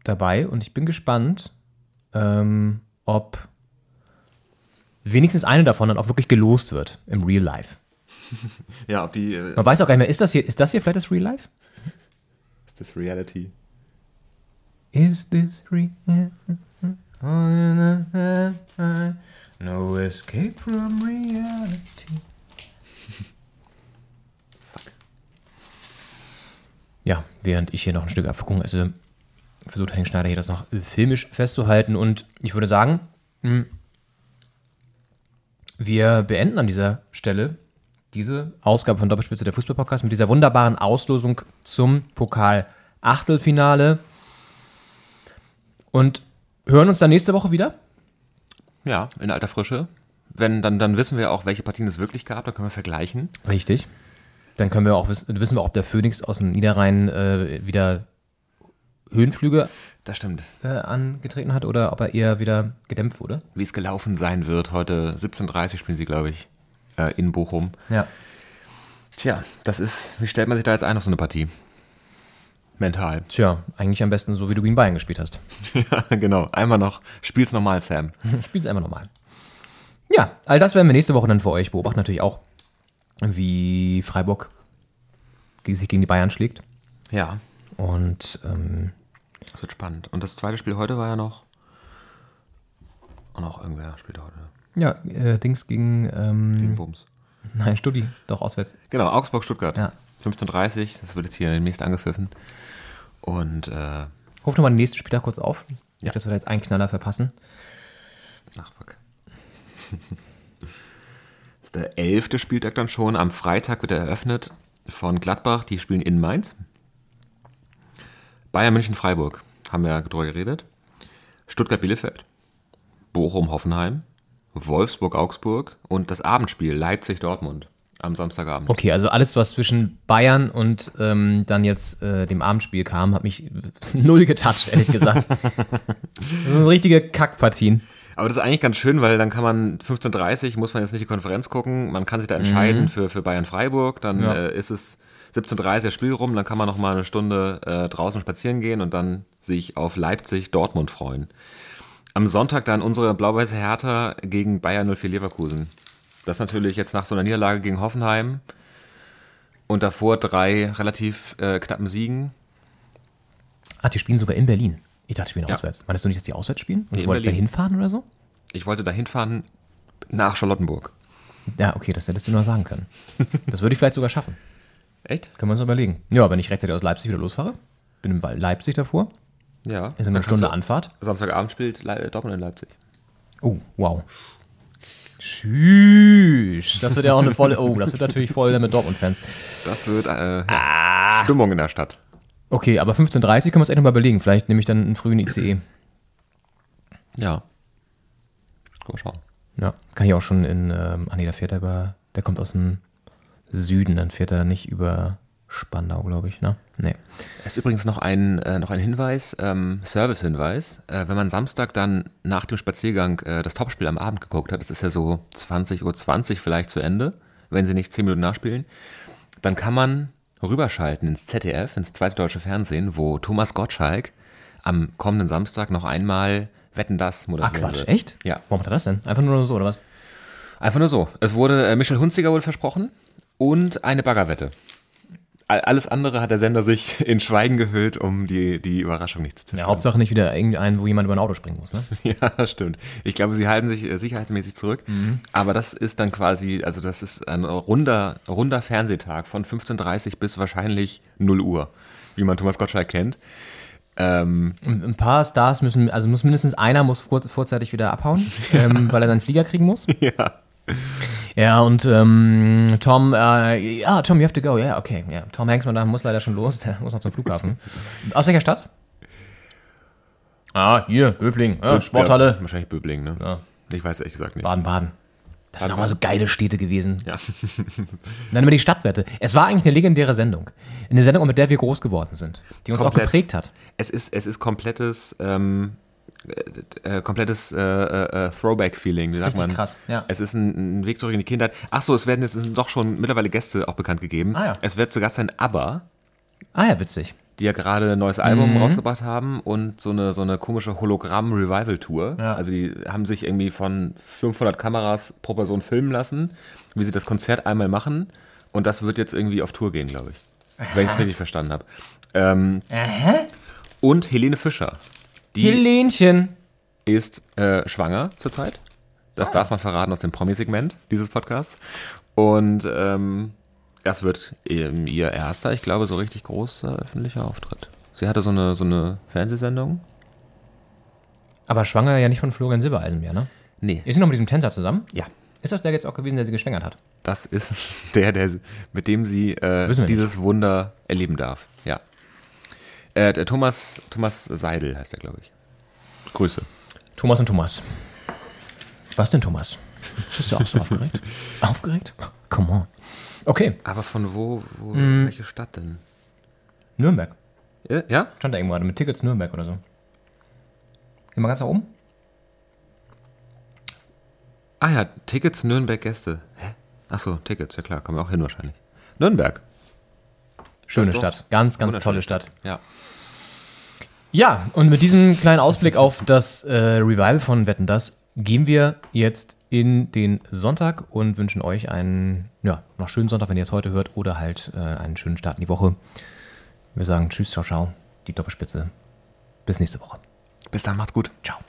dabei und ich bin gespannt, ähm, ob wenigstens eine davon dann auch wirklich gelost wird im Real Life. Ja, ob die. Äh, Man weiß auch gar nicht mehr, ist das hier, ist das hier vielleicht das Real Life? ist das Reality? Is this real? No escape from reality. Fuck. Ja, während ich hier noch ein Stück Abwicklung esse, versucht Henning Schneider hier das noch filmisch festzuhalten. Und ich würde sagen, hm, wir beenden an dieser Stelle diese Ausgabe von Doppelspitze der Fußballpodcast mit dieser wunderbaren Auslosung zum Pokal-Achtelfinale. Und hören uns dann nächste Woche wieder. Ja, in alter Frische. Wenn, dann, dann wissen wir auch, welche Partien es wirklich gab, dann können wir vergleichen. Richtig. Dann können wir auch wissen, wissen wir, ob der Phoenix aus dem Niederrhein äh, wieder Höhenflüge Das stimmt. äh, angetreten hat oder ob er eher wieder gedämpft wurde. Wie es gelaufen sein wird. Heute 17.30 Uhr spielen sie, glaube ich, äh, in Bochum. Ja. Tja, das ist, wie stellt man sich da jetzt ein auf so eine Partie? mental. Tja, eigentlich am besten so, wie du gegen Bayern gespielt hast. ja, genau. Einmal noch, spiel's nochmal, Sam. Spiel's einfach nochmal. Ja, all das werden wir nächste Woche dann für euch beobachten. Natürlich auch, wie Freiburg sich gegen die Bayern schlägt. Ja, Und ähm, das wird spannend. Und das zweite Spiel heute war ja noch. Und auch irgendwer spielte heute. ja, äh, Dings gegen, ähm, Gegen Bums. nein, Studi, doch auswärts. Genau, Augsburg-Stuttgart. Ja. 15.30 das wird jetzt hier demnächst angepfiffen. Und, äh, Ruf nochmal den nächsten Spieltag kurz auf. Nicht, dass wir da jetzt einen Knaller verpassen. ach fuck. das ist der elfte Spieltag dann schon. Am Freitag wird er eröffnet von Gladbach. Die spielen in Mainz. Bayern München-Freiburg. Haben wir ja drüber geredet. Stuttgart-Bielefeld. Bochum-Hoffenheim. Wolfsburg-Augsburg. Und das Abendspiel Leipzig-Dortmund am Samstagabend. Okay, also alles, was zwischen Bayern und ähm, dann jetzt äh, dem Abendspiel kam, hat mich null getoucht, ehrlich gesagt. richtige Kackpartien. Aber das ist eigentlich ganz schön, weil dann kann man 15.30 muss man jetzt nicht die Konferenz gucken, man kann sich da entscheiden für, für Bayern-Freiburg, dann Ja. äh, ist es 17.30 das Spiel rum, dann kann man noch mal eine Stunde äh, draußen spazieren gehen und dann sich auf Leipzig-Dortmund freuen. Am Sonntag dann unsere blau-weiße Hertha gegen Bayern 04 Leverkusen. Das natürlich jetzt nach so einer Niederlage gegen Hoffenheim und davor drei relativ äh, knappen Siegen. Ah, die spielen sogar in Berlin. Ich dachte, die spielen Ja. auswärts. Meinst du nicht, dass die auswärts spielen? Und Nee, du wolltest da hinfahren oder so? Ich wollte da hinfahren nach Charlottenburg. Ja, okay, das hättest du nur sagen können. Das würde ich vielleicht sogar schaffen. Echt? Können wir uns überlegen. Ja, wenn ich rechtzeitig aus Leipzig wieder losfahre. Bin in Wal- Leipzig davor. Ja. Ist eine Stunde Anfahrt. Samstagabend spielt Le Dortmund in Leipzig. Oh, wow. Tschüss. Das wird ja auch eine volle. Oh, das wird natürlich voll mit Dortmund-Fans. Das wird äh, Ah. Stimmung in der Stadt. Okay, aber 15.30 können wir uns echt nochmal überlegen. Vielleicht nehme ich dann einen frühen ICE. Ja. Mal schauen. Ja, kann ich auch schon in. Ähm, ah, nee, der fährt er über. Der kommt aus dem Süden, dann fährt er nicht über Spandau, glaube ich, ne? Nee. Es ist übrigens noch ein, äh, noch ein Hinweis, ähm, Service-Hinweis. Äh, wenn man Samstag dann nach dem Spaziergang äh, das Topspiel am Abend geguckt hat, das ist ja so 20.20 Uhr vielleicht zu Ende, wenn sie nicht 10 Minuten nachspielen, dann kann man rüberschalten ins ZDF, ins zweite deutsche Fernsehen, wo Thomas Gottschalk am kommenden Samstag noch einmal Wetten das Ah, moderieren Quatsch, wird. echt? Ja. Warum macht er das denn? Einfach nur so, oder was? Einfach nur so. Es wurde, äh, Michel Hunziger wurde versprochen und eine Baggerwette. All- Alles andere hat der Sender sich in Schweigen gehüllt, um die, die Überraschung nicht zu Ja, zerstören. Hauptsache nicht wieder irgendein, wo jemand über ein Auto springen muss, ne? Ja, stimmt. Ich glaube, sie halten sich äh, sicherheitsmäßig zurück. Aber das ist dann quasi, also das ist ein runder, runder Fernsehtag von 15.30 bis wahrscheinlich 0 Uhr, wie man Thomas Gottschalk kennt. Ähm, Ein paar Stars müssen, also muss mindestens einer muss vor, vorzeitig wieder abhauen, ähm, weil er dann Flieger kriegen muss. ja. Ja, und ähm, Tom, äh, ja, Tom, you have to go. Ja, okay. Ja, Tom Hanks man muss leider schon los. Der muss noch zum Flughafen. Aus welcher Stadt? Ah, hier, Böbling. Ja, Sporthalle. Ja, wahrscheinlich Böbling, ne? Ja. Ich weiß ehrlich gesagt nicht. Baden-Baden. Das sind auch mal so geile Städte gewesen. Ja. Dann immer die Stadtwette. Es war eigentlich eine legendäre Sendung. Eine Sendung, mit der wir groß geworden sind. Die uns auch Komplett. geprägt hat. Es ist, es ist komplettes, ähm, äh, äh, komplettes äh, äh, Throwback-Feeling, wie sagt man? krass, ja. Es ist ein, ein Weg zurück in die Kindheit. Ach so, es werden jetzt doch schon mittlerweile Gäste auch bekannt gegeben. Ah ja. Es wird zu Gast sein ABBA, Ah ja, witzig. die ja gerade ein neues Album Mhm. rausgebracht haben und so eine, so eine komische Hologramm-Revival-Tour. Ja. Also die haben sich irgendwie von 500 Kameras pro Person filmen lassen, wie sie das Konzert einmal machen und das wird jetzt irgendwie auf Tour gehen, glaube ich. Wenn ich es richtig verstanden habe. Ähm, und Helene Fischer. Die Helenchen. ist äh, schwanger zurzeit. Das darf man verraten aus dem Promi-Segment dieses Podcasts. Und ähm, das wird ähm, ihr erster, ich glaube, so richtig großer öffentlicher Auftritt. Sie hatte so eine, so eine Fernsehsendung. Aber schwanger ja nicht von Florian Silbereisen mehr, ne? Nee. Ist sie noch mit diesem Tänzer zusammen? Ja. Ist das der jetzt auch gewesen, der sie geschwängert hat? Das ist der, der mit dem sie äh, dieses Wunder erleben darf. Ja. Äh, der Thomas, Thomas Seidel heißt er, glaube ich. Grüße. Thomas und Thomas. Was denn, Thomas? Bist du auch so aufgeregt? aufgeregt? Come on. Okay, Aber von wo, wo Mhm. welche Stadt denn? Nürnberg. Ja? Stand da irgendwo gerade mit Tickets Nürnberg oder so. Geh mal ganz nach oben. Ah ja, Tickets Nürnberg Gäste. Hä? Ach so, Tickets, ja klar, kommen wir auch hin wahrscheinlich. Nürnberg. Schöne. Stadt. Ganz, ganz tolle Stadt. Ja. Ja, und mit diesem kleinen Ausblick auf das äh, Revival von Wetten das gehen wir jetzt in den Sonntag und wünschen euch einen ja, noch schönen Sonntag, wenn ihr es heute hört, oder halt äh, einen schönen Start in die Woche. Wir sagen Tschüss, ciao, ciao, die Doppelspitze. Bis nächste Woche. Bis dann, macht's gut. Ciao.